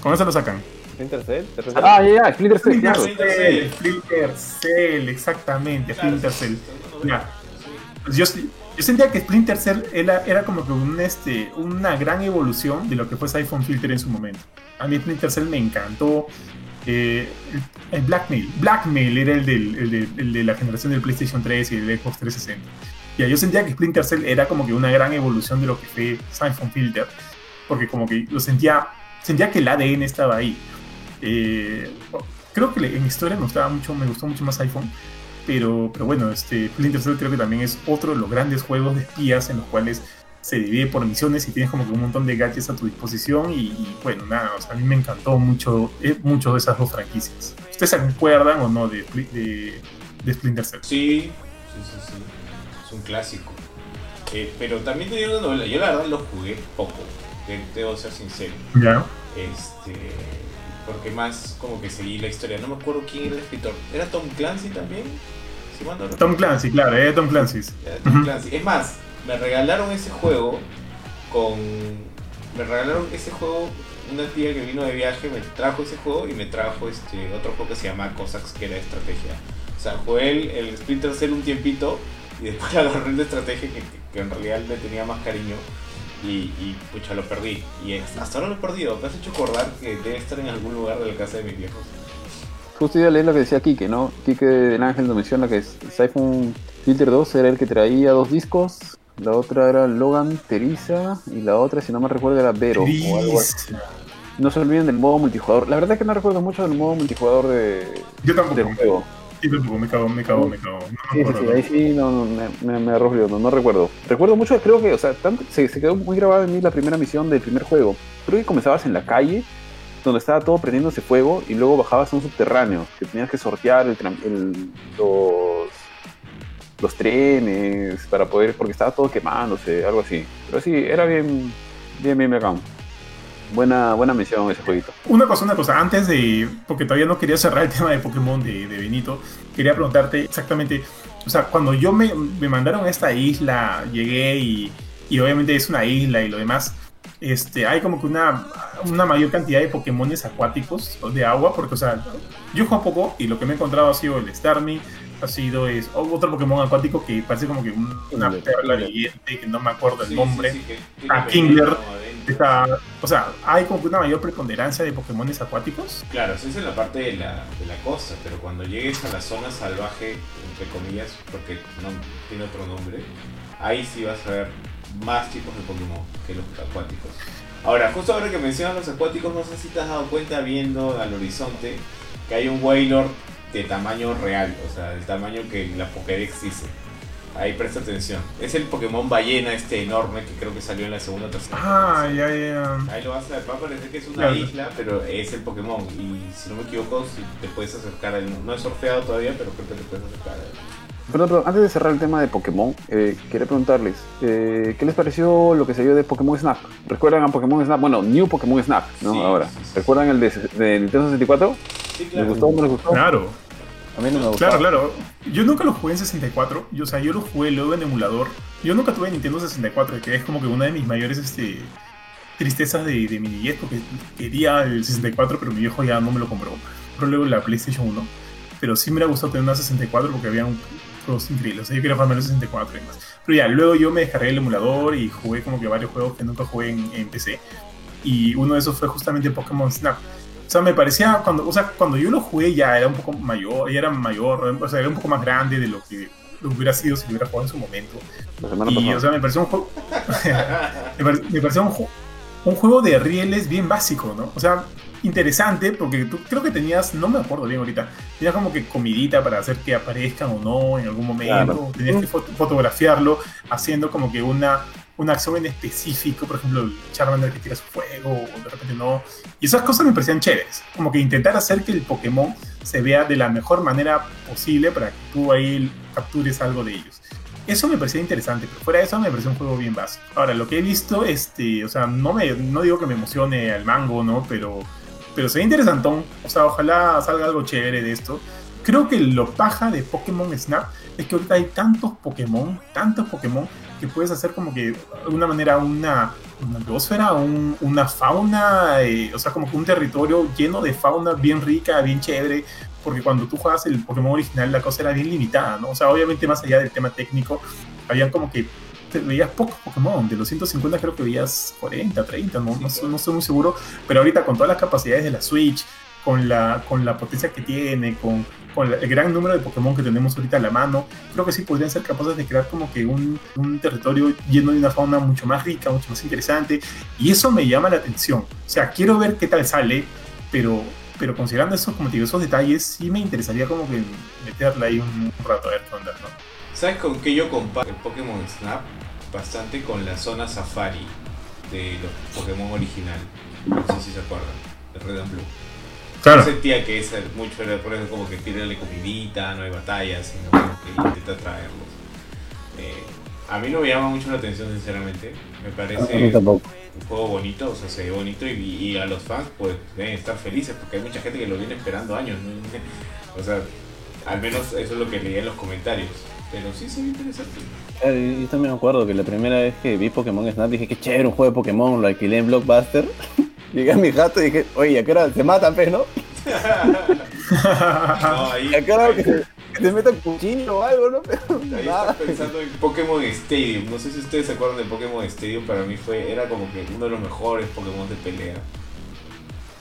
Con eso lo sacan. Splinter Cell. Ah, ya, ya, Splinter Cell, Splinter claro. Splinter Cell, Cell. Splinter Cell, exactamente, Claro, Splinter Cell. sí, Ya. Yo, yo sentía que Splinter Cell era, era como que un, este, una gran evolución de lo que fue Siphon Filter en su momento. A mí Splinter Cell me encantó. Eh, el, Blackmail. Blackmail era el, del, el, de, el de la generación del PlayStation 3 y el Xbox 360. Ya, yo sentía que Splinter Cell era como que una gran evolución de lo que fue Siphon Filter. Porque como que lo sentía, sentía que el ADN estaba ahí. Eh, creo que en historia me gustaba mucho, me gustó mucho más iPhone. Pero, pero bueno, este Splinter Cell creo que también es otro de los grandes juegos de espías en los cuales se divide por misiones y tienes como que un montón de gadgets a tu disposición y, y, bueno, nada, o sea, a mí me encantó mucho, eh, mucho de esas dos franquicias. ¿Ustedes se acuerdan o no de, de, de Splinter Cell? Sí, sí, sí, sí. Es un clásico. Eh, pero también te digo una novela. Yo la verdad lo jugué poco. te- Debo ser sincero. ¿Ya? Este. Porque más como que seguí la historia. No me acuerdo quién era el escritor. ¿Era Tom Clancy también? Si mal no recuerdo. Tom Clancy, claro, eh, Tom Clancy. Tom. Clancy. Es más, me regalaron ese juego con. Me regalaron ese juego. Una tía que vino de viaje me trajo ese juego y me trajo este otro juego que se llama Cossacks, que era de estrategia. O sea, jugué el, el Splinter Cell un tiempito y después agarré el de estrategia que, que- en realidad le tenía más cariño y, y pucha, lo perdí. Y hasta ahora lo he perdido. Me has hecho acordar que debe estar en algún lugar de la casa de mis viejos. Justo iba a leer lo que decía Kike, ¿no? Kike del Ángel nos menciona que Siphon Filter 2 era el que traía dos discos. La otra era Logan Teresa y la otra, si no me recuerdo, era Vero. o algo así. Gris. No se olviden del modo multijugador. La verdad es que no recuerdo mucho del modo multijugador de, Yo tampoco. del juego. Yo tampoco, me cago, me cago, me cago. No me Sí, sí, sí, ahí sí, no, no, me, me, me arrojo, no, no recuerdo. Recuerdo mucho, creo que, o sea, tanto, se, se quedó muy grabada en mí la primera misión del primer juego. Creo que comenzabas en la calle, donde estaba todo prendiéndose fuego, y luego bajabas a un subterráneo, que tenías que sortear el, el- los, los trenes para poder, porque estaba todo quemándose, algo así. Pero sí, era bien, bien, bien bacán. Buena, buena misión ese jueguito. Una cosa, una cosa, antes de, porque todavía no quería cerrar el tema de Pokémon de, de Benito, quería preguntarte exactamente, o sea, cuando yo me, me mandaron a esta isla, llegué y, y obviamente es una isla y lo demás, este, hay como que una, una mayor cantidad de Pokémones acuáticos de agua, porque, o sea, yo juego poco y lo que me he encontrado ha sido el Starmie, ha sido es, otro Pokémon acuático que parece como que un- una perla viviente, que no me acuerdo el Sí, nombre. sí, sí, que tiene Ah, Kingler. Está- o sea, hay como que una mayor preponderancia de Pokémones acuáticos. Claro, eso es en la parte de la, de la costa, pero cuando llegues a la zona salvaje, entre comillas, porque no tiene otro nombre, ahí sí vas a ver más tipos de Pokémon que los acuáticos. Ahora, justo ahora que mencionas los acuáticos, no sé si te has dado cuenta viendo al horizonte que hay un Wailord de tamaño real, o sea, del tamaño que la Pokédex dice. Ahí presta atención. Es el Pokémon ballena este enorme que creo que salió en la segunda o tercera. Ah, ya, ya. Ahí lo vas a ver, va a parecer que es una Claro. isla, pero es el Pokémon. Y si no me equivoco, si te puedes acercar a él. No he surfeado todavía, pero creo que te puedes acercar a él. Perdón, perdón, antes de cerrar el tema de Pokémon, eh, quería preguntarles, eh, ¿qué les pareció lo que se vio de Pokémon Snap? ¿Recuerdan a Pokémon Snap? Bueno, New Pokémon Snap, ¿no? Sí, Ahora, sí, sí. ¿recuerdan el de, de Nintendo 64? Sí, ¿Les claro. gustó o no les gustó? Claro, A mí no me gustó. claro, claro. Yo nunca lo jugué en 64. Yo, o sea, yo lo jugué luego en emulador. Yo nunca tuve Nintendo 64, que es como que una de mis mayores este, tristezas de, de mi niñez, porque quería el 64, pero mi viejo ya no me lo compró. Pero luego la PlayStation 1. Pero sí me hubiera gustado tener una 64 porque había un juegos increíbles. O sea, yo quería farmar el 64 y demás. Pero ya, luego yo me descargué el emulador y jugué como que varios juegos que nunca jugué en, en PC. Y uno de esos fue justamente Pokémon Snap. O sea, me parecía, cuando, o sea, cuando yo lo jugué ya era un poco mayor, ya era mayor, o sea, era un poco más grande de lo que lo hubiera sido si lo hubiera jugado en su momento. Y, pasada. o sea, me pareció un juego. me, me pareció un, ju- un juego de rieles bien básico, ¿no? O sea, interesante porque tú creo que tenías, no me acuerdo bien ahorita, tenías como que comidita para hacer que aparezcan o no en algún momento, Claro. tenías que fot- fotografiarlo haciendo como que una, una acción en específico, por ejemplo, el Charmander que tira su fuego o de repente no. Y esas cosas me parecían chéveres, como que intentar hacer que el Pokémon se vea de la mejor manera posible para que tú ahí captures algo de ellos. Eso me parecía interesante, pero fuera de eso me pareció un juego bien básico. Ahora, lo que he visto, este, o sea, no, me, no digo que me emocione al mango, ¿no? Pero, pero se ve interesantón. O sea, ojalá salga algo chévere de esto. Creo que lo paja de Pokémon Snap es que ahorita hay tantos Pokémon, tantos Pokémon, que puedes hacer como que de alguna manera una, una biosfera, un- una fauna, eh, o sea, como que un territorio lleno de fauna bien rica, bien chévere, porque cuando tú juegas el Pokémon original la cosa era bien limitada, ¿no? O sea, obviamente más allá del tema técnico, habían como que te veías pocos Pokémon, de los 150 creo que veías 40, 30, no, no, estoy- no estoy muy seguro, pero ahorita con todas las capacidades de la Switch, con la, con la potencia que tiene, con, con la- el gran número de Pokémon que tenemos ahorita a la mano, creo que sí podrían ser capaces de crear como que un, un territorio lleno de una fauna mucho más rica, mucho más interesante, y eso me llama la atención. O sea, quiero ver qué tal sale, pero, pero considerando esos, como te digo, esos detalles, sí me interesaría como que meterle ahí un, un rato a ver qué onda, ¿no? ¿Sabes con qué yo comparo el Pokémon Snap? Bastante con la zona Safari de los Pokémon original. No sé si se acuerdan, de Red and Blue. Yo sentía que es mucho era por eso como que tírale comidita, no hay batallas, sino como que intenta traerlos. Eh, a mí no me llama mucho la atención, sinceramente. Me A mí parece tampoco. Un juego bonito, o sea, se ve bonito y, y a los fans pues deben estar felices porque hay mucha gente que lo viene esperando años. ¿no? O sea, al menos eso es lo que leía en los comentarios. Pero sí se ve interesante. Claro, Yo también me acuerdo que la primera vez que vi Pokémon Snap dije que chévere un juego de Pokémon, lo alquilé en Blockbuster. Llegué a mi gato y dije, oye, ¿a qué hora se matan, pues, no? No, ahí, ¿A qué hora que ahí, se, que se metan cuchillo o algo, no? Pero ahí nada. estás pensando en Pokémon Stadium. No sé si ustedes se acuerdan de Pokémon Stadium. Para mí fue era como que uno de los mejores Pokémon de pelea.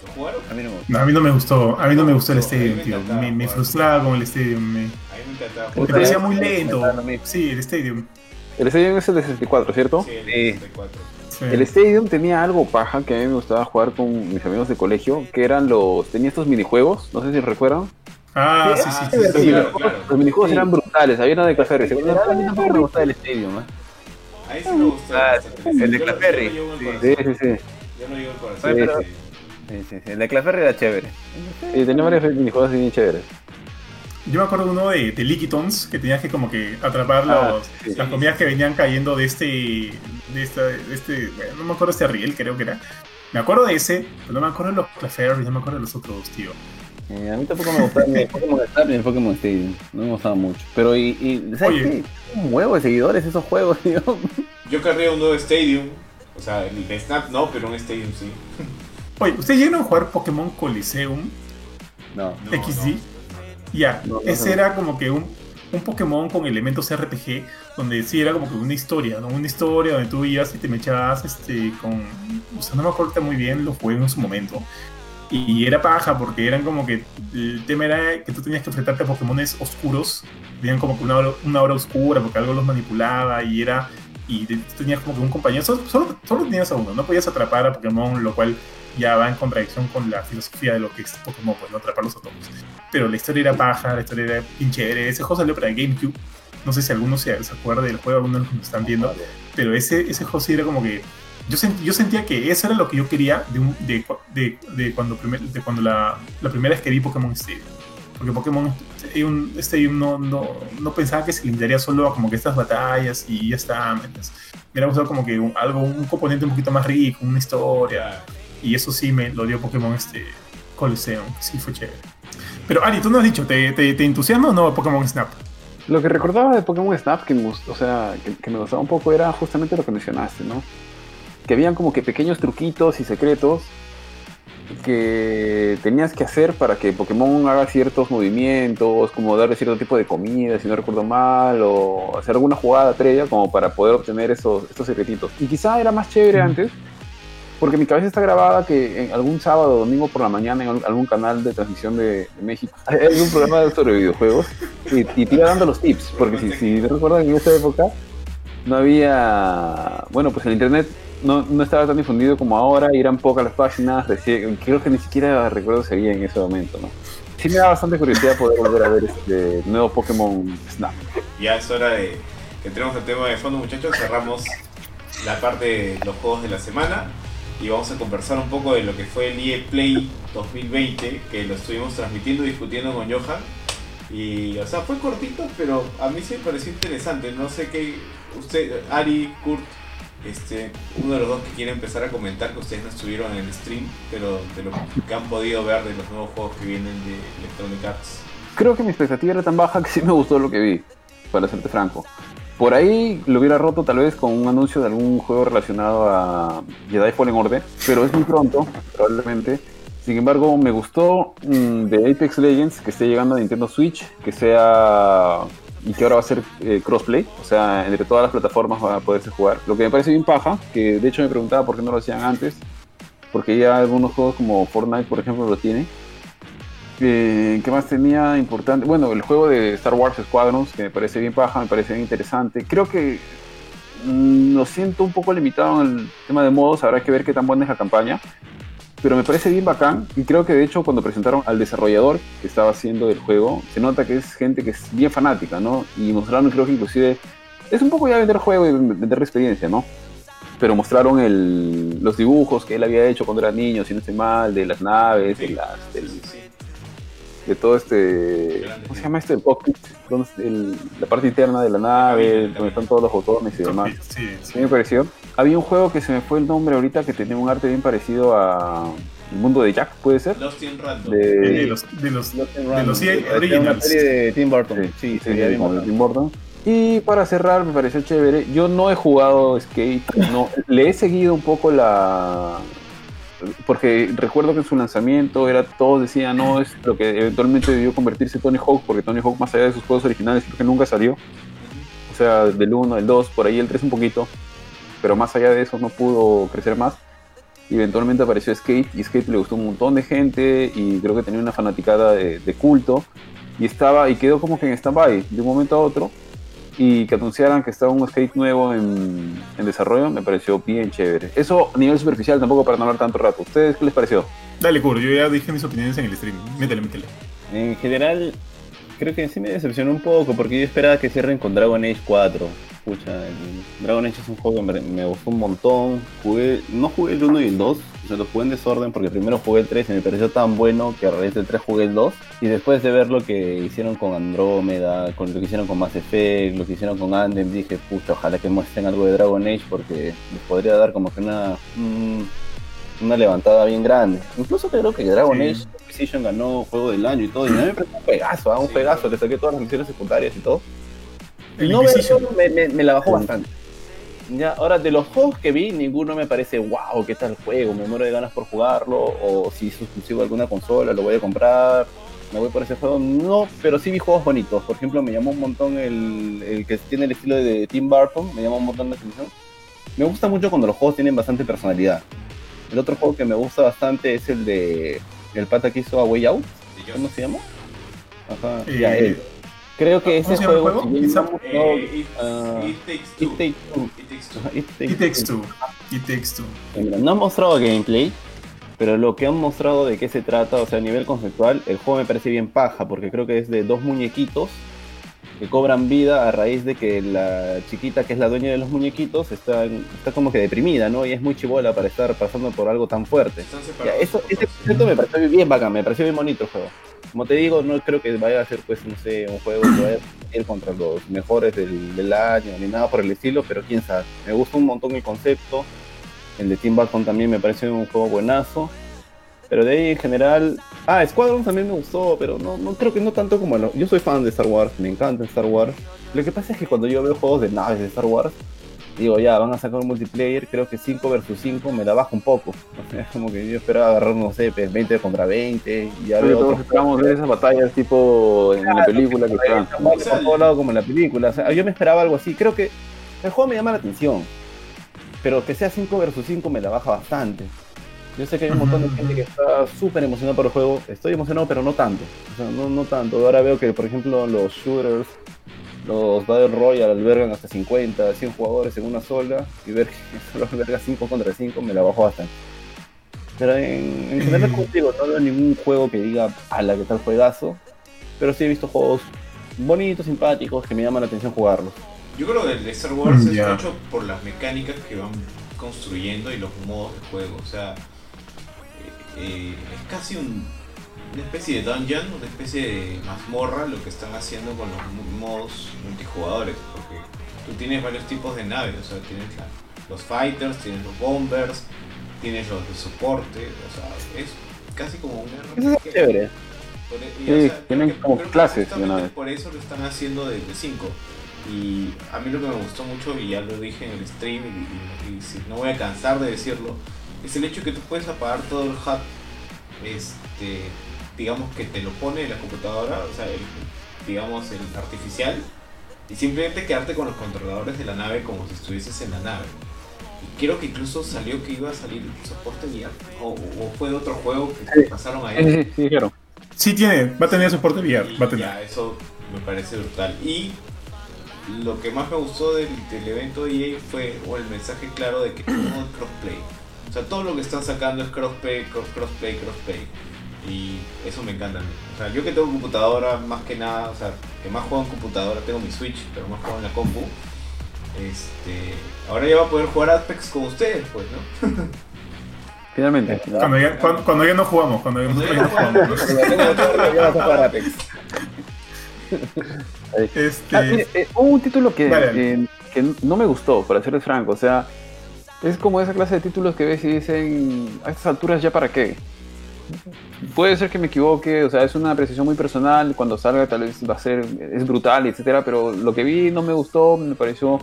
¿Lo jugaron? A mí no me gusta. No, a mí no me gustó, a mí no me gustó el mí me Stadium, tío. Me, frustraba con el Stadium. Me, A mí me encantaba me parecía muy lento. Sí, el Stadium. El Stadium es el de 64, ¿cierto? Sí, el Sí. 64. Sí. El Stadium tenía algo paja que a mí me gustaba jugar con mis amigos de colegio, que eran los... Tenía estos minijuegos, no sé si recuerdan. Ah, sí, Ah, sí, sí, sí. Los, sí, claro, minijuegos, claro. los minijuegos Sí. eran brutales, había uno de Claferry. A mí tampoco me gusta el Stadium, ¿eh? Ahí sí me. Ah, bastante. el de Claferry. el Sí. Sí, sí, sí. Yo no llevo el corazón. Sí. Sí, sí, sí. El de Claferry era chévere. Sí, tenía varios minijuegos así bien chéveres. Yo me acuerdo uno de, de Lickitons que tenías que como que atrapar Ah, los, sí. las comidas que venían cayendo de este, de esta, de este, bueno, no me acuerdo este riel creo que era. Me acuerdo de ese, pero no me acuerdo de los Clefairy, no me acuerdo de los otros, tío. Eh, a mí tampoco me gustaba ni el Pokémon Snap ni el Pokémon Stadium. No me gustaba mucho. Pero, y, y ¿sabes Oye. qué? Un huevo de seguidores esos juegos, tío. Yo querría un nuevo Stadium. O sea, el de Snap no, pero un Stadium sí. Oye, ¿ustedes llegaron a jugar Pokémon Coliseum? No. XD. no, Ya, no ese era como que un, un Pokémon con elementos RPG, donde sí era como que una historia, ¿no? Una historia donde tú ibas y te mechabas este, con... O sea, no me acuerdo muy bien, lo jugué en su momento. Y era paja porque eran como que... El tema era que tú tenías que enfrentarte a Pokémones oscuros. Tenían como que una hora, una hora oscura porque algo los manipulaba y era... Y tenías como que un compañero, solo, solo, solo tenías a uno, no podías atrapar a Pokémon, lo cual ya va en contradicción con la filosofía de lo que es Pokémon, pues no atraparlos a todos pero la historia era paja, la historia era chévere. Ese juego salió para GameCube. No sé si alguno se, se acuerda del juego, alguno de los que nos están viendo, pero ese, ese juego sí era como que. Yo, sent- yo sentía que eso era lo que yo quería de, un- de, de, de cuando, primer- de cuando la, la primera vez que vi Pokémon Stadium. Porque Pokémon Stadium, Stadium no, no, no pensaba que se limitaría solo a como que estas batallas y ya está. ¿me hubiera gustado como que un, algo, un componente un poquito más rico, una historia. Y eso sí me lo dio Pokémon este Coliseum, sí fue chévere. Pero Ari, tú no has dicho, ¿te, te, te entusiasma o no Pokémon Snap? Lo que recordaba de Pokémon Snap, que me, o sea, que, que me gustaba un poco, era justamente lo que mencionaste, ¿no? Que habían como que pequeños truquitos y secretos que tenías que hacer para que Pokémon haga ciertos movimientos, como darle cierto tipo de comida, si no recuerdo mal, o hacer alguna jugada previa como para poder obtener esos, estos secretitos. Y quizá era más chévere antes, porque mi cabeza está grabada que en algún sábado o domingo por la mañana en al- algún canal de transmisión de, de México hay algún programa sobre videojuegos y, y te iba dando los tips, porque si, si recuerdan en esa época no había, bueno, pues el internet no, no estaba tan difundido como ahora, eran pocas las páginas, recién, creo que ni siquiera recuerdo si había en ese momento, ¿no? Sí me da bastante curiosidad poder volver a ver este nuevo Pokémon Snap. Ya es hora de que entremos al tema de fondo, muchachos. Cerramos la parte de los juegos de la semana y vamos a conversar un poco de lo que fue el EA Play 2020, que lo estuvimos transmitiendo y discutiendo con Johan. Y, o sea, fue cortito, pero a mí sí me pareció interesante. No sé qué. Usted, Ari, Kurt, este, uno de los dos que quiere empezar a comentar, que ustedes no estuvieron en el stream, pero de lo que han podido ver de los nuevos juegos que vienen de Electronic Arts. Creo que mi expectativa era tan baja que sí me gustó lo que vi, para serte franco. Por ahí lo hubiera roto tal vez con un anuncio de algún juego relacionado a Jedi Fallen Order, pero es muy pronto, probablemente. Sin embargo, me gustó mm, de Apex Legends que esté llegando a Nintendo Switch, que sea y que ahora va a ser eh, crossplay, o sea, entre todas las plataformas va a poderse jugar. Lo que me parece bien paja, que de hecho me preguntaba por qué no lo hacían antes, porque ya algunos juegos como Fortnite, por ejemplo, lo tienen. Eh, ¿Qué más tenía importante? Bueno, el juego de Star Wars Squadrons, que me parece bien paja, me parece bien interesante. Creo que mm, lo siento un poco limitado en el tema de modos, habrá que ver qué tan buena es la campaña. Pero me parece bien bacán y creo que de hecho cuando presentaron al desarrollador que estaba haciendo el juego, se nota que es gente que es bien fanática, ¿no? Y mostraron creo que inclusive es un poco ya vender juego y vender experiencia, ¿no? Pero mostraron el, los dibujos que él había hecho cuando era niño, si no estoy mal, de las naves, de, las, del-. De todo este. ¿Cómo se llama este? El cockpit, donde el- la parte interna de la nave, donde están todos los botones y demás. Sí, sí. Sí me pareció. Había un juego que se me fue el nombre ahorita que tenía un arte bien parecido a El mundo de Jack, ¿puede ser? Lost in Random. De De, los, de los, Lost in de Random. los EA Era Una Originals. serie de Tim Burton. Sí, sí, como de. Tim Burton. Y para cerrar, me pareció chévere. Yo no he jugado Skate, no, le he seguido un poco la. Porque recuerdo que en su lanzamiento era todos decían, no, es lo que eventualmente debió convertirse Tony Hawk, porque Tony Hawk, más allá de sus juegos originales, creo que nunca salió. O sea, del 1, del 2, por ahí el 3 un poquito. Pero más allá de eso no pudo crecer más. Y eventualmente apareció Skate, y Skate le gustó un montón de gente, y creo que tenía una fanaticada de, de culto. Y estaba, y quedó como que en stand-by de un momento a otro y que anunciaran que estaba un skate nuevo en, en desarrollo me pareció bien chévere. Eso a nivel superficial tampoco para no hablar tanto rato. ¿Ustedes qué les pareció? Dale, Kur, yo ya dije mis opiniones en el stream. Métele, métele. En general, creo que sí me decepcionó un poco porque yo esperaba que cierren con Dragon Age 4. El Dragon Age es un juego que me, me gustó un montón. Jugué, no jugué el 1 y el 2, o sea, los jugué en desorden porque primero jugué el 3 y me pareció tan bueno que a raíz del 3 jugué el 2. Y después de ver lo que hicieron con Andrómeda, con lo que hicieron con Mass Effect, lo que hicieron con Anthem, dije, pucha, ojalá que muestren algo de Dragon Age porque les podría dar como que una. una levantada bien grande. Incluso creo que Dragon Sí. Age Precision ganó juego del año y todo. Y a mí me pareció un pegazo, ¿ah? un Sí. pegazo. Le saqué todas las misiones secundarias y todo. El no me, me, me la bajó Sí. bastante. Ya, ahora de los juegos que vi, ninguno me parece wow, qué tal juego, me muero de ganas por jugarlo, o si es exclusivo de alguna consola, lo voy a comprar, me voy por ese juego. No, pero sí vi juegos bonitos. Por ejemplo, me llamó un montón el, el que tiene el estilo de Tim Burton, me llamó un montón la atención. Me gusta mucho cuando los juegos tienen bastante personalidad. El otro juego que me gusta bastante es el de el pata que hizo A Way Out, ¿cómo se llama? Ajá, Eh, ya él. Creo que ¿cómo ese juego, juego? Eh, it, Ah, it takes two. It Takes Two. It takes two. Ajá, It Takes It takes Two. two. It takes two. Mira, no han mostrado gameplay, pero lo que han mostrado de qué se trata, o sea, a nivel conceptual, el juego me parece bien paja, porque creo que es de dos muñequitos que cobran vida a raíz de que la chiquita que es la dueña de los muñequitos está, está como que deprimida, ¿no? Y es muy chivola para estar pasando por algo tan fuerte. Eso, ese concepto me pareció bien bacán, me pareció bien bonito el juego. Como te digo, no creo que vaya a ser, pues, no sé, un juego que vaya a ir contra los mejores del, del año, ni nada por el estilo, pero quién sabe. Me gusta un montón el concepto. El de Tim Burton también me parece un juego buenazo. Pero de ahí en general. Ah, Squadron también me gustó, pero no, no creo que no tanto como. lo- Yo soy fan de Star Wars, me encanta Star Wars. Lo que pasa es que cuando yo veo juegos de naves de Star Wars, digo, ya, van a sacar un multiplayer, creo que 5 versus 5 me la baja un poco. O sea, como que yo esperaba agarrar, no sé, pues, 20 contra 20, y ya Pero veo todos esperamos ver esas batallas tipo en la película que están. por todo lado como en la película. O sea, yo me esperaba algo así. Creo que el juego me llama la atención, pero que sea 5 versus 5 me la baja bastante. Yo sé que hay un montón de gente que está súper emocionada por el juego. Estoy emocionado, pero no tanto. O sea, no, no tanto. Ahora veo que, por ejemplo, los shooters los Battle Royale albergan hasta 50, 100 jugadores en una sola y ver que solo alberga 5 contra 5 me la bajo bastante. Pero en, en general, digo, no veo ningún juego que diga, a la que tal juegazo. Pero sí he visto juegos bonitos, simpáticos, que me llaman la atención jugarlos. Yo creo que el de Star Wars Mm, es ya. mucho por las mecánicas que van construyendo y los modos de juego. O sea, eh, eh, es casi un- una especie de dungeon, una especie de mazmorra lo que están haciendo con los modos multijugadores. Porque tú tienes varios tipos de naves. O sea, tienes la- los fighters, tienes los bombers, tienes los de soporte. O sea, es casi como un Eso es chévere. e- y, Sí, tienen que- como clases de una vez. Por eso lo están haciendo desde 5. Y a mí lo que me gustó mucho, y ya lo dije en el stream, y, y- y si- no voy a cansar de decirlo, es el hecho que tú puedes apagar todo el HUD, este, digamos que te lo pone en la computadora, o sea, el, digamos el artificial, y simplemente quedarte con los controladores de la nave como si estuvieses en la nave. Y creo que incluso salió que iba a salir soporte VR, o, o fue de otro juego que Sí. pasaron Sí, ahí. sí, sí, dijeron. Sí tiene, va a tener soporte VR, Y va a tener. ya, eso me parece brutal. Y lo que más me gustó del, del evento de EA fue o el mensaje claro de que todo es crossplay. O sea, todo lo que están sacando es crossplay, cross, crossplay, crossplay. Y eso me encanta. O sea, yo que tengo computadora más que nada, o sea, que más juego en computadora, tengo mi Switch, pero más juego en la compu. Este, ahora ya va a poder jugar Apex con ustedes, pues, ¿no? Finalmente. Cuando ya, cuando, cuando ya no jugamos, cuando ya, Cuando no jugamos. Apex. Este, Ah, mire, eh, hubo un título que, eh, que no me gustó, para serles franco. O sea, es como esa clase de títulos que ves y dicen, a estas alturas ya para qué. Puede ser que me equivoque, o sea, es una apreciación muy personal. Cuando salga, tal vez va a ser, es brutal, etcétera. Pero lo que vi no me gustó, me pareció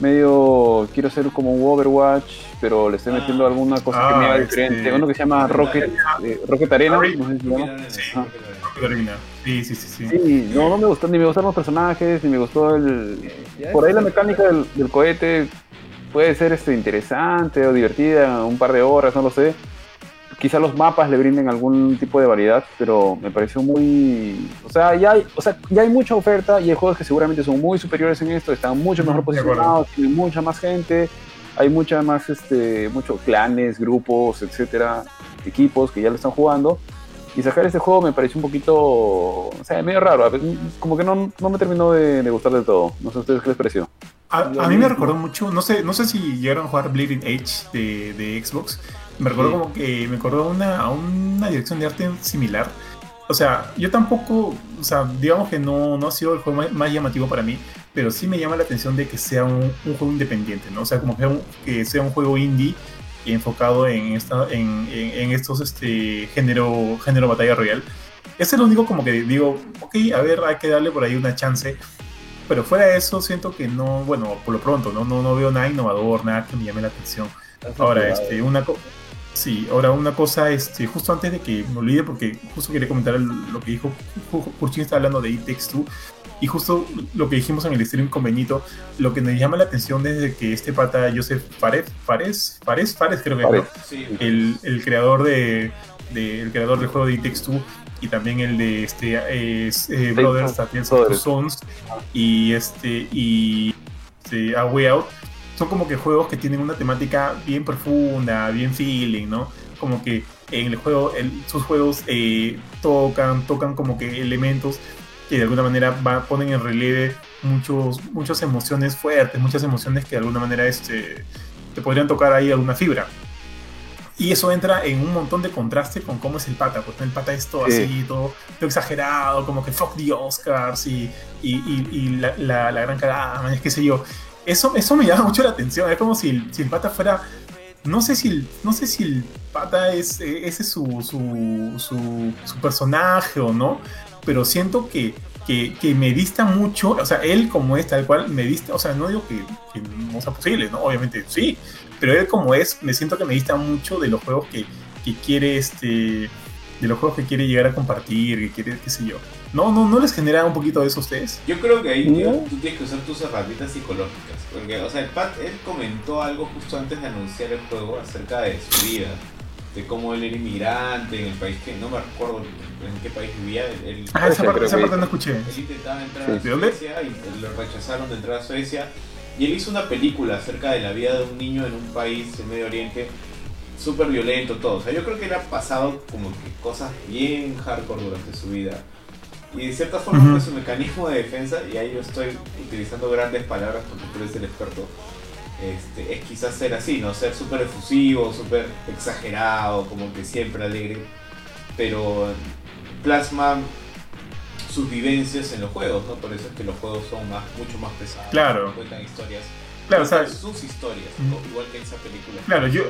medio. Quiero ser como un Overwatch, pero le estoy Ah. metiendo alguna cosa que Ah, me haga este- diferente. Uno que se llama Rocket, eh, Rocket Arena, no sé si se llama. Miren, Sí. Ah. Sí, sí, sí, sí. Sí, no, no me gustó, ni me gustaron los personajes, ni me gustó el... Por ahí la mecánica del, del cohete puede ser este, interesante o divertida, un par de horas, no lo sé. Quizá los mapas le brinden algún tipo de variedad, pero me pareció muy... O sea, ya hay, o sea, ya hay mucha oferta y hay juegos que seguramente son muy superiores en esto, están mucho mejor posicionados, tienen mucha más gente, hay mucha más, este, muchos clanes, grupos, etcétera, equipos que ya lo están jugando. Y sacar este juego me pareció un poquito, o sea, medio raro, como que no, no me terminó de, de gustar del todo. No sé a ustedes qué les pareció. A, a mí me recordó mucho, no sé, no sé si llegaron a jugar Bleeding Edge de, de Xbox. Me recordó Sí. como que me recordó a una, a una dirección de arte similar. O sea, yo tampoco, o sea, digamos que no, no ha sido el juego más, más llamativo para mí, pero sí me llama la atención de que sea un, un juego independiente, ¿no? O sea, como que, un- que sea un juego indie enfocado en, esta, en, en, en estos este, género, género batalla royal. Es el único como que digo, ok, a ver, hay que darle por ahí una chance. Pero fuera de eso, siento que no, bueno, por lo pronto, no, no, no veo nada innovador, nada que me llame la atención. Ahora, este, una sí, ahora una cosa, este, justo antes de que me olvide, porque justo quería comentar lo que dijo Kurchin está hablando de It Takes Two, y justo lo que dijimos en el stream con Benito, lo que nos llama la atención desde que este pata Joseph Fares, Fares, Fares, Fares creo que es, ¿no? Fares. Sí, el, el creador de, de- el creador del juego de It Takes Two y también el de este eh, eh, Brothers Brothers. Sons y este y este, A Way Out son como que juegos que tienen una temática bien profunda, bien feeling, ¿no? Como que en el juego, sus juegos eh, tocan, tocan como que elementos que de alguna manera va- ponen en relieve muchos, muchas emociones fuertes, muchas emociones que de alguna manera este, te podrían tocar ahí alguna fibra. Y eso entra en un montón de contraste con cómo es el pata, porque el pata es todo Sí. así, todo, todo exagerado, como que fuck the Oscars y, y, y- y la, la- la gran cagada, es que sé yo. Eso, eso me llama mucho la atención, es como si el, si el pata fuera, no sé si el, no sé si el pata es, eh, ese es su, su, su, personaje o no, pero siento que, que, que me dista mucho, o sea, él como es tal cual, me dista, o sea, no digo que, que no sea posible, ¿no? Obviamente sí, pero él como es, me siento que me dista mucho de los juegos que, que quiere, este, de los juegos que quiere llegar a compartir, que quiere, qué sé yo. ¿No, no, no les genera un poquito de eso a ustedes? Yo creo que ahí No. tío, tú tienes que usar tus herramientas psicológicas. Porque, o sea, el Pat, él comentó algo justo antes de anunciar el juego acerca de su vida. de cómo él era inmigrante en el país que no me acuerdo en qué país vivía. Él, Ah, esa parte, esa parte no escuché. él intentaba entrar Sí. a. Suecia y lo rechazaron de entrar a Suecia. Y él hizo una película acerca de la vida de un niño en un país en Medio Oriente súper violento, todo. O sea, yo creo que él ha pasado como que cosas bien hardcore durante su vida. Y de cierta forma Ujú. fue su mecanismo de defensa, y ahí yo estoy utilizando grandes palabras porque tú eres el experto. Este, es quizás ser así, ¿no? Ser súper efusivo, súper exagerado, como que siempre alegre. Pero plasma sus vivencias en los juegos, ¿no? Por eso es que los juegos son más, mucho más pesados. Claro. Cuentan historias. Claro, o sea, sus historias, igual que esa película. Claro, yo.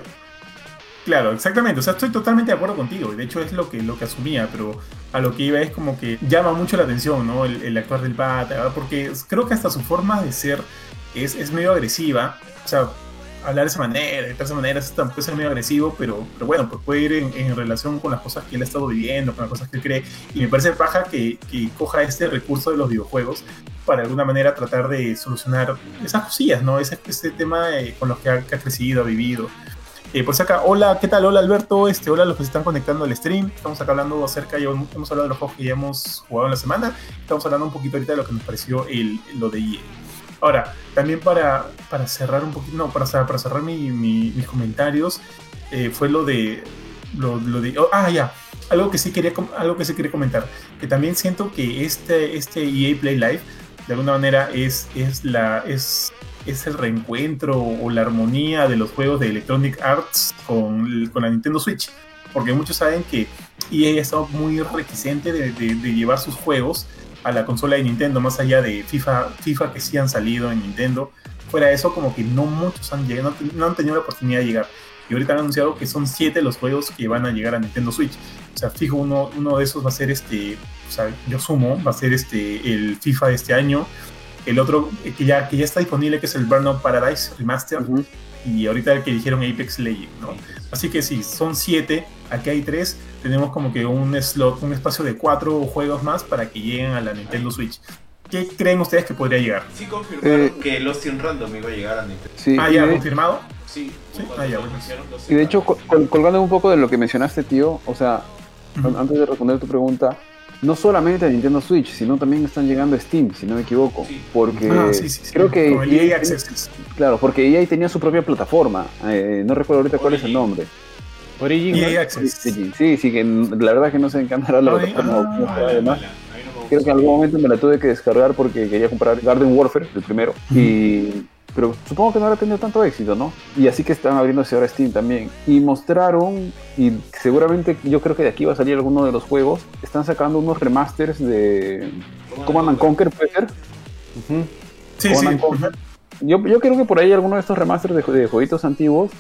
Claro, exactamente. O sea, estoy totalmente de acuerdo contigo. De hecho, es lo que, lo que asumía, pero a lo que iba es como que llama mucho la atención, ¿no? El, el actuar del pata, porque creo que hasta su forma de ser es, es medio agresiva. O sea, hablar de esa manera, de esa manera, puede ser medio agresivo, pero, pero bueno, pues puede ir en, en relación con las cosas que él ha estado viviendo, con las cosas que él cree. Y me parece paja que, que coja este recurso de los videojuegos para de alguna manera tratar de solucionar esas cosillas, ¿no? Ese, ese tema eh, con los que ha, que ha crecido, ha vivido. Eh, por si acá, hola, ¿qué tal? Hola Alberto, este, hola a los que se están conectando al stream. Estamos acá hablando acerca, hemos hablado de los juegos que ya hemos jugado en la semana. Estamos hablando un poquito ahorita de lo que nos pareció el, lo de EA. Ahora, también para, para cerrar un poquito, no, para, para cerrar mi- mi- mis comentarios, eh, fue lo de, lo, de, oh, ah, ya, algo que sí quería, algo que sí quería comentar, que también siento que este, este EA Play Live, de alguna manera, es, es, la, es, es el reencuentro o la armonía de los juegos de Electronic Arts con, con la Nintendo Switch. Porque muchos saben que EA ha estado muy reticente de, de- llevar sus juegos a la consola de Nintendo, más allá de FIFA, FIFA que sí han salido en Nintendo. Fuera eso, como que no muchos han llegado, no, no han tenido la oportunidad de llegar. Y ahorita han anunciado que son siete los juegos que van a llegar a Nintendo Switch. O sea, fijo, uno, uno de esos va a ser este, o sea, yo sumo, va a ser este, el FIFA de este año. El otro que ya, que ya está disponible, que es el Burnout Paradise Remaster. Ujú. Y ahorita el que dijeron Apex Legends, ¿no? Así que sí, son siete, aquí hay tres, tenemos como que un slot, un espacio de cuatro juegos más para que lleguen a la Nintendo Switch. ¿Qué creen ustedes que podría llegar? Sí confirmaron Eh, que Lost in Random iba a llegar a Nintendo. Sí, Ah, ya, confirmado. Sí, Sí, ah, ya, lo bueno. Y de hecho, col- colgando un poco de lo que mencionaste, tío, o sea, antes de responder tu pregunta, no solamente a Nintendo Switch, sino también están llegando a Steam, si no me equivoco. Sí. Porque Ah, sí, sí, sí. creo que EA EA Access. Claro, porque EA tenía su propia plataforma. eh, no recuerdo ahorita cuál es el nombre. Origin, EA. Access. Sí, sí, sí, que la verdad que no sé en qué andará la plataforma. ah, además. no Creo que en algún momento me la tuve que descargar porque quería comprar Garden Warfare, el primero. Y pero supongo que no habrá tenido tanto éxito, ¿no? Y así que están abriéndose ahora Steam también. Y mostraron, y seguramente yo creo que de aquí va a salir alguno de los juegos, están sacando unos remasters de Command and Conquer, ¿puede ser? Sí, sí. Command and Conquer. Yo, yo creo que por ahí alguno de estos remasters de, de jueguitos antiguos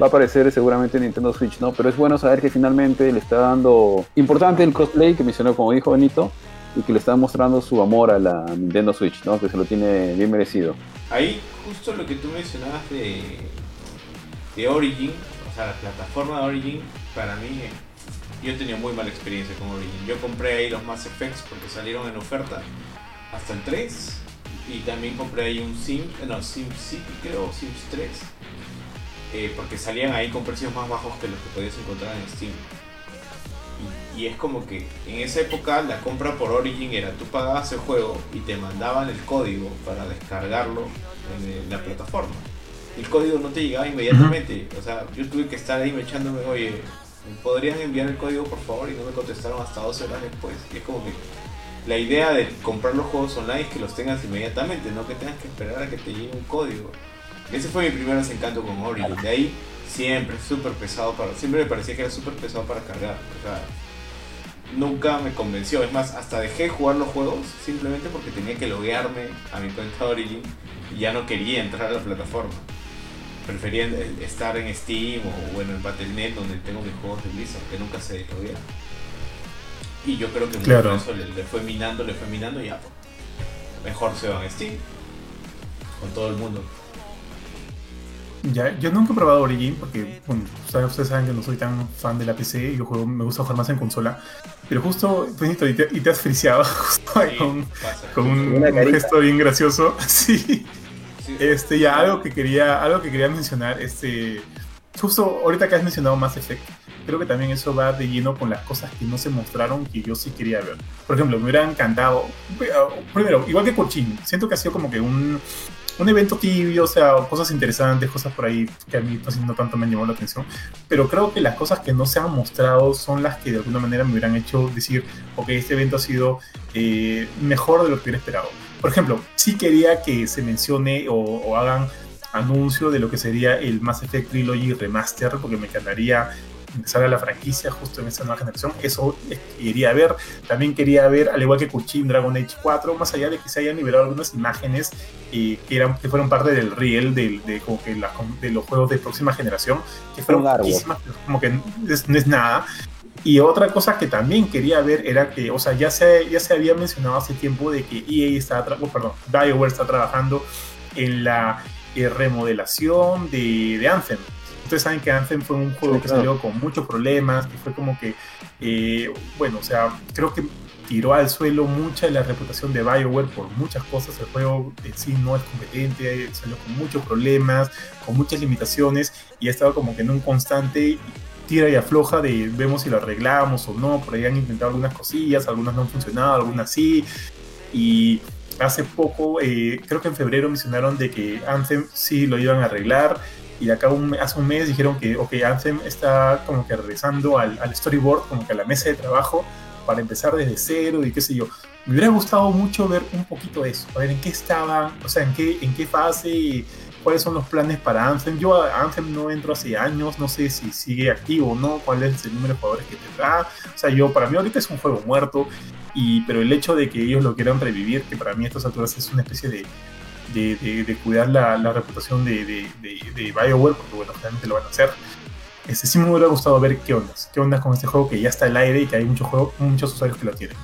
va a aparecer seguramente en Nintendo Switch, ¿no? Pero es bueno saber que finalmente le está dando importante el crossplay que mencionó, como dijo Benito, y que le está mostrando su amor a la Nintendo Switch, ¿no? Que se lo tiene bien merecido. Ahí, justo lo que tú mencionabas de, de Origin, o sea, la plataforma de Origin, para mí, yo he tenido muy mala experiencia con Origin. Yo compré ahí los Mass Effects porque salieron en oferta hasta el 3. Y también compré ahí un Sim, eh, no, Sim City creo, Sims 3. eh, porque salían ahí con precios más bajos que los que podías encontrar en Steam. Y es como que en esa época la compra por Origin era tú pagabas el juego y te mandaban el código para descargarlo en la plataforma. El código no te llegaba inmediatamente. O sea, yo tuve que estar ahí me echándome, oye, ¿me podrían enviar el código por favor? Y no me contestaron hasta 12 horas después. Y es como que la idea de comprar los juegos online es que los tengas inmediatamente, no que tengas que esperar a que te llegue un código. Ese fue mi primer desencanto con Origin. De ahí siempre súper pesado para. Siempre me parecía que era súper pesado para cargar. O sea, nunca me convenció. Es más, hasta dejé de jugar los juegos simplemente porque tenía que loguearme a mi cuenta de Origin ya no quería entrar a la plataforma. Prefería estar en Steam o bueno en Battle.net donde tengo mis juegos de Blizzard que nunca se loguean. Y yo creo que mucho Claro. eso le, le fue minando, le fue minando y ya. pues, Mejor se van a Steam con todo el mundo. Ya, yo nunca he probado Origin porque, bueno, ustedes saben que no soy tan fan de la PC, yo juego, me gusta jugar más en consola. Pero justo, Benito, y te, y te has friseado justo ahí Sí, con, con un, un gesto bien gracioso. Sí. Este, ya algo que quería, algo que quería mencionar, este, justo ahorita que has mencionado Mass Effect, creo que también eso va de lleno con las cosas que no se mostraron que yo sí quería ver. Por ejemplo, me hubiera encantado, primero, igual que Cochín, siento que ha sido como que un, un evento tibio, o sea, cosas interesantes, cosas por ahí que a mí pues, no tanto me han llamado la atención, pero creo que las cosas que no se han mostrado son las que de alguna manera me hubieran hecho decir, ok, este evento ha sido eh, mejor de lo que hubiera esperado. Por ejemplo, sí quería que se mencione o, o hagan anuncio de lo que sería el Mass Effect Trilogy Remaster, porque me encantaría empezar a la franquicia justo en esta nueva generación. Eso quería ver. También quería ver, al igual que Kuchin Dragon Age 4, más allá de que se hayan liberado algunas imágenes eh, que, eran, que fueron parte del riel de, de, como que la, de los juegos de próxima generación, que fueron muchísimas, como que es, no es nada. Y otra cosa que también quería ver era que, o sea, ya se, ya se había mencionado hace tiempo de que EA está, oh, perdón, BioWare está trabajando en la eh, remodelación de, de Anthem ustedes saben que Anthem fue un juego que salió con muchos problemas, que fue como que, eh, bueno, o sea, creo que tiró al suelo mucha de la reputación de BioWare por muchas cosas. El juego en sí no es competente, salió con muchos problemas, con muchas limitaciones y ha estado como que en un constante tira y afloja de vemos si lo arreglamos o no. Por ahí han intentado algunas cosillas, algunas no han funcionado, algunas sí. Y hace poco, eh, creo que en febrero mencionaron de que Anthem sí lo iban a arreglar y acá un, hace un mes dijeron que, ok, Anthem está como que regresando al, al, storyboard, como que a la mesa de trabajo, para empezar desde cero y qué sé yo. Me hubiera gustado mucho ver un poquito eso, a ver en qué estaban, o sea, en qué, en qué fase, cuáles son los planes para Anthem. Yo a Anthem no entro hace años, no sé si sigue activo o no, cuál es el número de jugadores que tendrá. O sea, yo, para mí ahorita es un juego muerto, y, pero el hecho de que ellos lo quieran revivir, que para mí a estas alturas es una especie de de, de, cuidar la, la reputación de, de, BioWare, porque bueno, realmente lo van a hacer. Este, sí me hubiera gustado ver qué ondas, qué ondas con este juego que ya está al aire y que hay muchos juegos, muchos usuarios que lo tienen.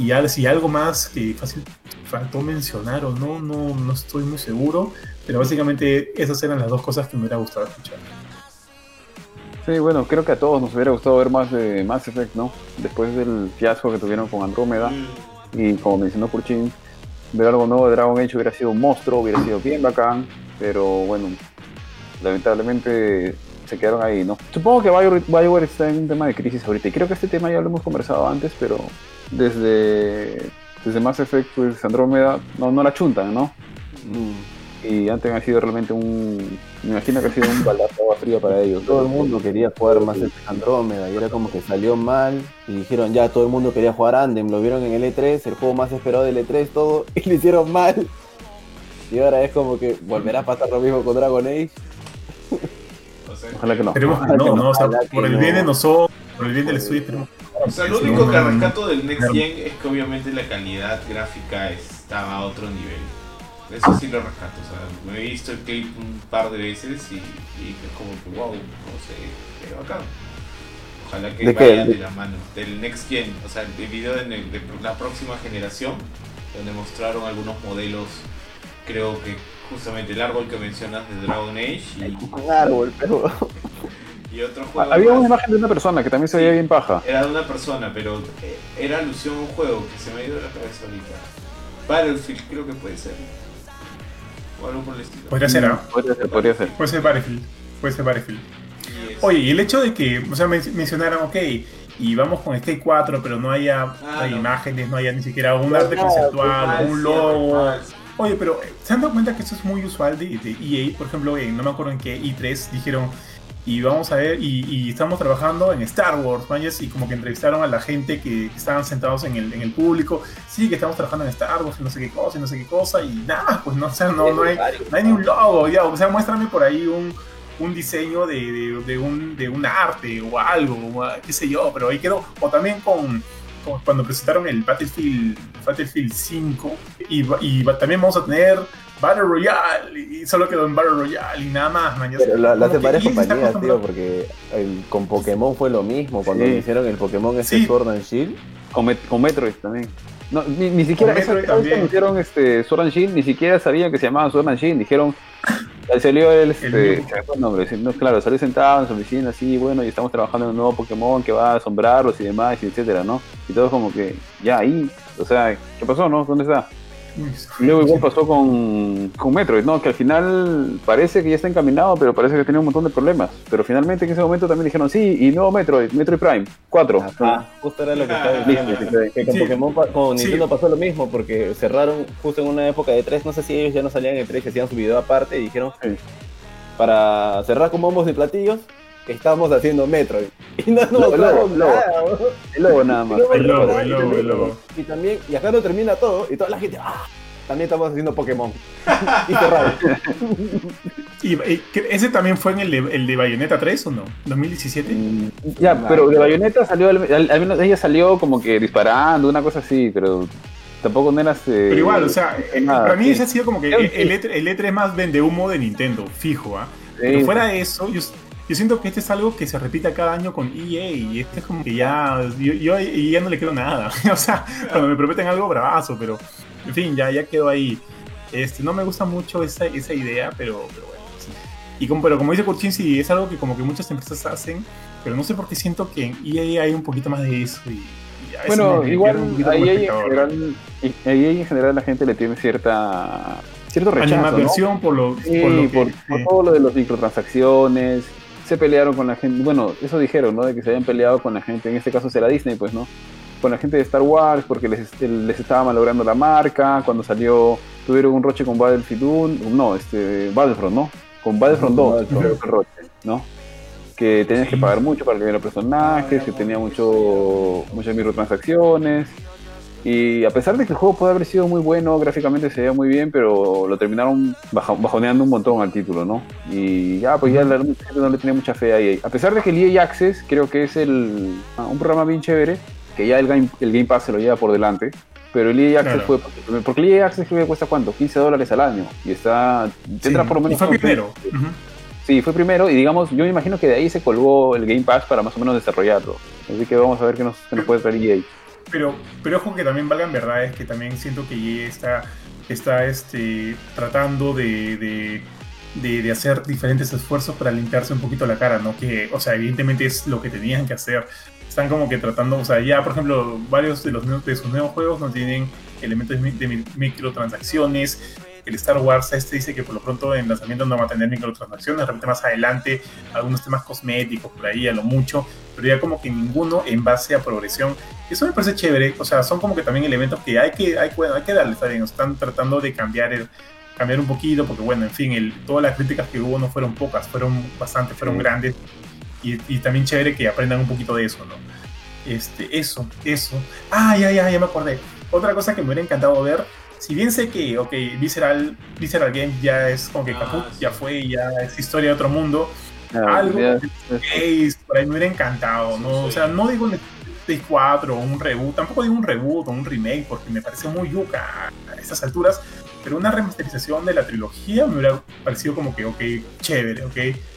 Y si algo más que fácil faltó mencionar o no, no, no estoy muy seguro, pero básicamente esas eran las dos cosas que me hubiera gustado escuchar. Sí, bueno, creo que a todos nos hubiera gustado ver más de Mass Effect, ¿no? Después del fiasco que tuvieron con Andrómeda y como mencionó Purchin, ver algo nuevo de Dragon Age hubiera sido un monstruo, hubiera sido bien bacán, pero bueno, lamentablemente se quedaron ahí, ¿no? Supongo que BioWare, está en un tema de crisis ahorita, y creo que este tema ya lo hemos conversado antes, pero desde, desde Mass Effect, pues Andrómeda, no, no la chuntan, ¿no? Mm y antes ha sido realmente un. Me imagino que ha sido un balazo agua fría para ellos. Todo el mundo quería jugar más el Andrómeda y era como que salió mal y dijeron ya todo el mundo quería jugar Andem. Lo vieron en el E3, el juego más esperado del E3, todo, y lo hicieron mal. Y ahora es como que volverá a pasar lo mismo con Dragon Age. Ojalá que no. Esperemos que no, no, o sea, por el bien de nosotros, por el bien del estudio, esperemos. O sea, lo único que rescato del Next Gen es que obviamente la calidad gráfica estaba a otro nivel. Eso sí lo rescato, o sea, me he visto el clip un par de veces y, y es como que wow, no sé, qué bacán. Ojalá que vaya de la mano del Next Gen, o sea, el video de, de, la próxima generación, donde mostraron algunos modelos, creo que justamente el árbol que mencionas de Dragon Age y, un árbol, pero... y otro juego. Había una imagen de una persona que también se veía bien paja. Era de una persona, pero eh, era alusión a un juego que se me ha ido de la cabeza ahorita. Battlefield creo que puede ser. O algo por el estilo. Podría ser, ¿no? Podría ser, podría ser. Puede ser Battlefield. Puede ser Battlefield. Oye, y el hecho de que, o sea, mencionaran, ok, y vamos con Skate 4, pero no haya ah, no. imágenes, no haya ni siquiera un arte no, conceptual, un logo. Oye, pero ¿se han dado cuenta que esto es muy usual de, EA? Por ejemplo, no me acuerdo en qué E3 dijeron, y vamos a ver, y, estamos trabajando en Star Wars, y como que entrevistaron a la gente que, estaban sentados en el, en el público, sí, que estamos trabajando en Star Wars, y no sé qué cosa, y no sé qué cosa, y nada, pues no, o sea, no, no, hay, no hay ni un logo, ya, o sea, muéstrame por ahí un, un diseño de, de, de, un, de un arte o algo, qué sé yo, pero ahí quedó, o también con cuando presentaron el Battlefield, Battlefield 5, y, y también vamos a tener Battle Royale y solo quedó en Battle Royale y nada más, man. Pero lo, lo hacen varias compañías, tío, porque el, con Pokémon fue lo mismo cuando sí. hicieron el Pokémon ese sí. Sword and Shield. Con, con Metroid también. No, ni, ni siquiera esa, también. hicieron este Sword and Shield, ni siquiera sabían que se llamaba Sword and Shield, dijeron salió el, este, el nombre, no, claro, salió sentado en su oficina así, bueno, y estamos trabajando en un nuevo Pokémon que va a asombrarlos y demás, y etcétera, ¿no? Y todo como que, ya ahí, o sea, ¿qué pasó, no? ¿Dónde está? Luego igual pasó con, con Metroid, ¿no? Que al final parece que ya está encaminado, pero parece que tenía un montón de problemas. Pero finalmente en ese momento también dijeron, sí, y nuevo Metroid, Metroid Prime, 4. Ah, justo era lo que estaba diciendo. que- que con Sí. Pokémon, con Sí. Nintendo pasó lo mismo, porque cerraron justo en una época de 3, no sé si ellos ya no salían en 3, hacían su video aparte y dijeron, Sí. para cerrar con bombos y platillos, estamos haciendo Metroid. Y no nos Lobo, lobo, lobo. nada, weón. El logo nada más. El lobo, el lobo, el logo. Y también, y acá no termina todo, y toda la gente, ¡ah! También estamos haciendo Pokémon. y cerrado. ¿Y, y ese también fue en el de, el de Bayonetta 3 o no? ¿2017? Mm, Ya, pero de Bayonetta salió, al, al- al menos ella salió como que disparando, una cosa así, pero tampoco no eras... eh, Pero igual, o sea, eh, nada, para mí sí. ese ha sido como que el, el E3, el E3 más vende humo de Nintendo, fijo, ¿ah? Sí. Pero fuera de eso, yo, yo siento que este es algo que se repite cada año con EA y este es como que ya, yo, yo a EA no le creo nada, o sea, cuando me prometen algo bravazo, pero en fin, ya, ya quedó ahí. Este, no me gusta mucho esa, esa idea, pero, pero bueno. sí. Y como, pero como dice Kurchin, sí, es algo que como que muchas empresas hacen, pero no sé por qué siento que en EA hay un poquito más de eso y... a Bueno, igual ahí como en general, y- ahí en general la gente le tiene cierta cierto rechazo, ¿no? Por lo, Sí, por lo que... por, por sí. todo lo de las microtransacciones. Se pelearon con la gente, bueno, eso dijeron, ¿no? De que se habían peleado con la gente, en este caso será Disney, pues, ¿no? Con la gente de Star Wars porque les, les estaba malogrando la marca. Cuando salió, tuvieron un roche con Battlefield 1, no, este, Battlefront, ¿no? Con Battlefront 2, Battlefront. creo que el roche, ¿no? Que tenías que pagar mucho para que los personajes, que tenía mucho, muchas microtransacciones. Y a pesar de que el juego puede haber sido muy bueno, gráficamente se veía muy bien, pero lo terminaron baja- bajoneando un montón al título, ¿no? Y ya, pues ya la gente no le tenía mucha fe a EA. A pesar de que el EA Access creo que es el, ah, un programa bien chévere, que ya el Game, el Game Pass se lo lleva por delante, pero el EA Access Claro. fue, porque- el EA Access creo que cuesta cuánto, 15 dólares al año, y está, tendrá Sí, por lo menos... y fue primero. Sí, fue primero, y digamos, yo me imagino que de ahí se colgó el Game Pass para más o menos desarrollarlo. Así que vamos a ver qué nos, qué nos puede traer EA. Pero, pero ojo que también valgan verdades que también siento que EA está, está este, tratando de, de, de- hacer diferentes esfuerzos para limpiarse un poquito la cara, ¿no? Que, o sea, evidentemente es lo que tenían que hacer. Están como que tratando, o sea, ya, por ejemplo, varios de, los, de sus nuevos juegos no tienen elementos de, mi- de mi- microtransacciones. El Star Wars este dice que por lo pronto en lanzamiento no va a tener microtransacciones, de repente más adelante algunos temas cosméticos por ahí a lo mucho, pero ya como que ninguno en base a progresión eso me parece chévere, o sea, son como que también elementos que hay que, hay, bueno, hay que darle, está bien, están tratando de cambiar el, cambiar un poquito, porque bueno, en fin, el, todas las críticas que hubo no fueron pocas, fueron bastante, fueron Sí. grandes, y, y también chévere que aprendan un poquito de eso, ¿no? Este, eso, eso. Ah, ya, ya, ya me acordé. Otra cosa que me hubiera encantado ver, si bien sé que, ok, Visceral, Visceral Games ya es como que Ah, caput, sí. ya fue, ya es historia de otro mundo, Ah, algo ya, Ace, por ahí me hubiera encantado, ¿no? Sí, O sea, no digo un Play 4 o un reboot, tampoco digo un reboot o un remake porque me parece muy yuca a estas alturas, pero una remasterización de la trilogía me hubiera parecido como que, ok, chévere, ok.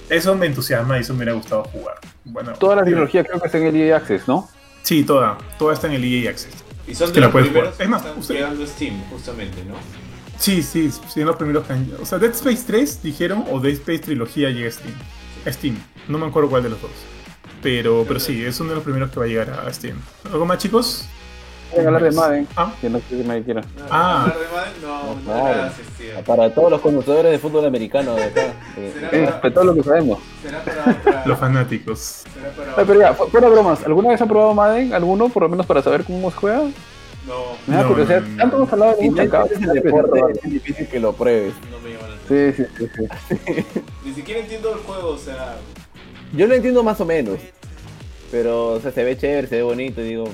Eso me entusiasma y eso me hubiera gustado jugar. Bueno, Toda la trilogía creo que está en el EA Access, ¿no? Sí, toda, toda está en el EA Access. Y son que de la los puedes primeros jugar. que Es más, están usted- llegando a Steam, justamente, ¿no? Sí, sí, sí, los primeros que han- O sea, Dead Space 3 dijeron o Dead Space trilogía llega a Steam. A Steam, no me acuerdo cuál de los dos. Pero, pero sí, es uno de los primeros que va a llegar a Steam. ¿Algo más, chicos? Voy a hablar de Madden, Ah, que no sé si me quiera. No, Ah. hablar de Madden, No, no, tío. Para todos los conocedores de fútbol americano de acá. de- Será Eh, para- todo lo que sabemos. Será para los fanáticos. será para Ah, pero ya, fu- fuera bromas, ¿alguna vez han probado Madden? ¿Alguno? Por lo menos para saber cómo se juega. No, no. Tanto hemos hablado de un chancado. deporte, es difícil que lo pruebes. no me llama la atención. Sí, sí, sí. sí. Ni siquiera entiendo el juego, o sea. Yo lo entiendo más o menos. Pero, o sea, se ve chévere, se ve bonito y digo.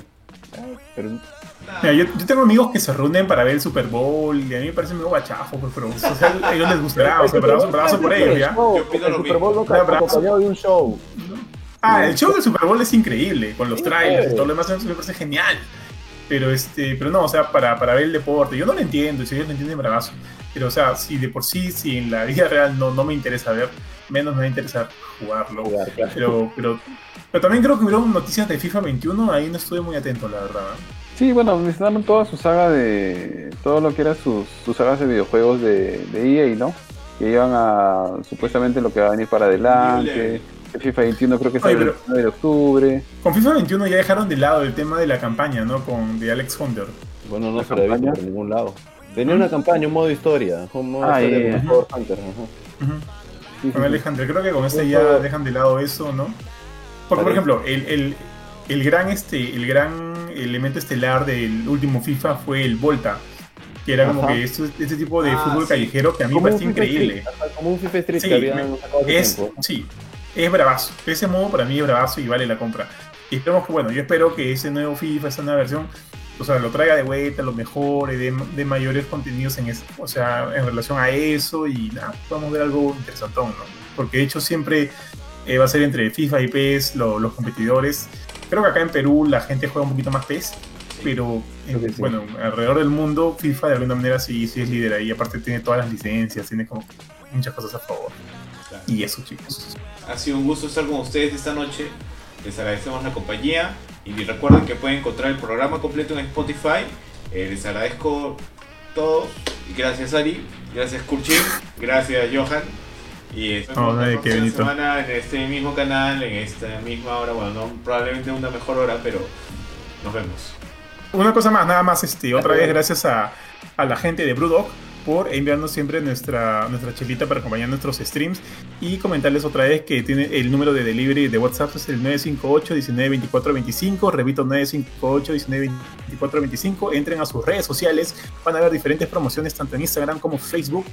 "Ah, Pero nada. Mira, yo, yo tengo amigos que se reúnen para ver el Super Bowl y a mí me parece medio guachafo, pues, pero o sea, a ellos les gustará, o sea, brazo, brazo por ellos, ¿ya? Yo el lo Super Bowl mismo. nunca Un abrazo. acompañado de un show. Ah, el show del Super Bowl es increíble, con los trailers y chévere. todo lo demás me parece genial. Pero este, pero no, o sea, para, para ver el deporte, yo no lo entiendo, si ellos lo entienden, bravazo. Pero o sea, si de por sí, si en la vida real no, no me interesa ver, menos me va a interesar jugarlo. Jugar, claro. Pero, pero, pero también creo que hubieron noticias de FIFA 21, ahí no estuve muy atento, la verdad. Sí, bueno, mencionaron toda su saga de. Todo lo que eran sus, sus sagas de videojuegos de, de EA, ¿no? Que iban a. Supuestamente lo que va a venir para adelante. El FIFA 21 creo que sale el pero- 9 de octubre. Con FIFA 21 ya dejaron de lado el tema de la campaña, ¿no? Con de Alex Hunter. Bueno, no La se campaña. por ningún lado. Tenía una campaña, un modo historia. Un modo Ah, historia de Hunter. ajá. Con. Alejandro, creo que con este ya dejan de lado eso, ¿no? Porque, por ejemplo, el, el, el gran este, el gran elemento estelar del último FIFA fue el Volta, que era como Ajá. que este, este tipo de Ah, fútbol sí. callejero que a mí me FIFA increíble. Street, Como un FIFA Street Sí, que habían sacado Es, tiempo. sí, es bravazo. Ese modo para mí es bravazo y vale la compra. Y esperemos que, bueno, yo espero que ese nuevo FIFA, esa nueva versión, o sea, lo traiga de vuelta, lo mejore, de, de mayores contenidos en eso, o sea, en relación a eso y nada, podemos ver algo interesantón, ¿no? Porque de hecho siempre eh, va a ser entre FIFA y PES lo- los competidores. Creo que acá en Perú la gente juega un poquito más PES, pero en- que sí. bueno, alrededor del mundo FIFA de alguna manera sí, sí es líder ahí, aparte tiene todas las licencias, tiene como muchas cosas a favor. Claro. Y eso, chicos. Ha sido un gusto estar con ustedes esta noche. Les agradecemos la compañía y recuerden que pueden encontrar el programa completo en Spotify. Eh, les agradezco todos y gracias Ari, gracias Kurchin, gracias Johan. Y nos la próxima semana en este mismo canal, en esta misma hora, bueno, no, probablemente una mejor hora, pero nos vemos. Una cosa más, nada más, este, otra vez gracias a, a la gente de Brewdog por enviarnos siempre nuestra, nuestra chelita para acompañar nuestros streams y comentarles otra vez que tiene el número de delivery de WhatsApp es el 958-192425, repito 958-192425, entren a sus redes sociales, van a ver diferentes promociones tanto en Instagram como Facebook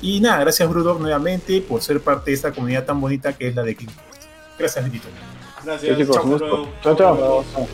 y nada, gracias Brewdog nuevamente por ser parte de esta comunidad tan bonita que es la de King. Gracias, Benito. Gracias, Sí, chicos. Chao, chao. Chao.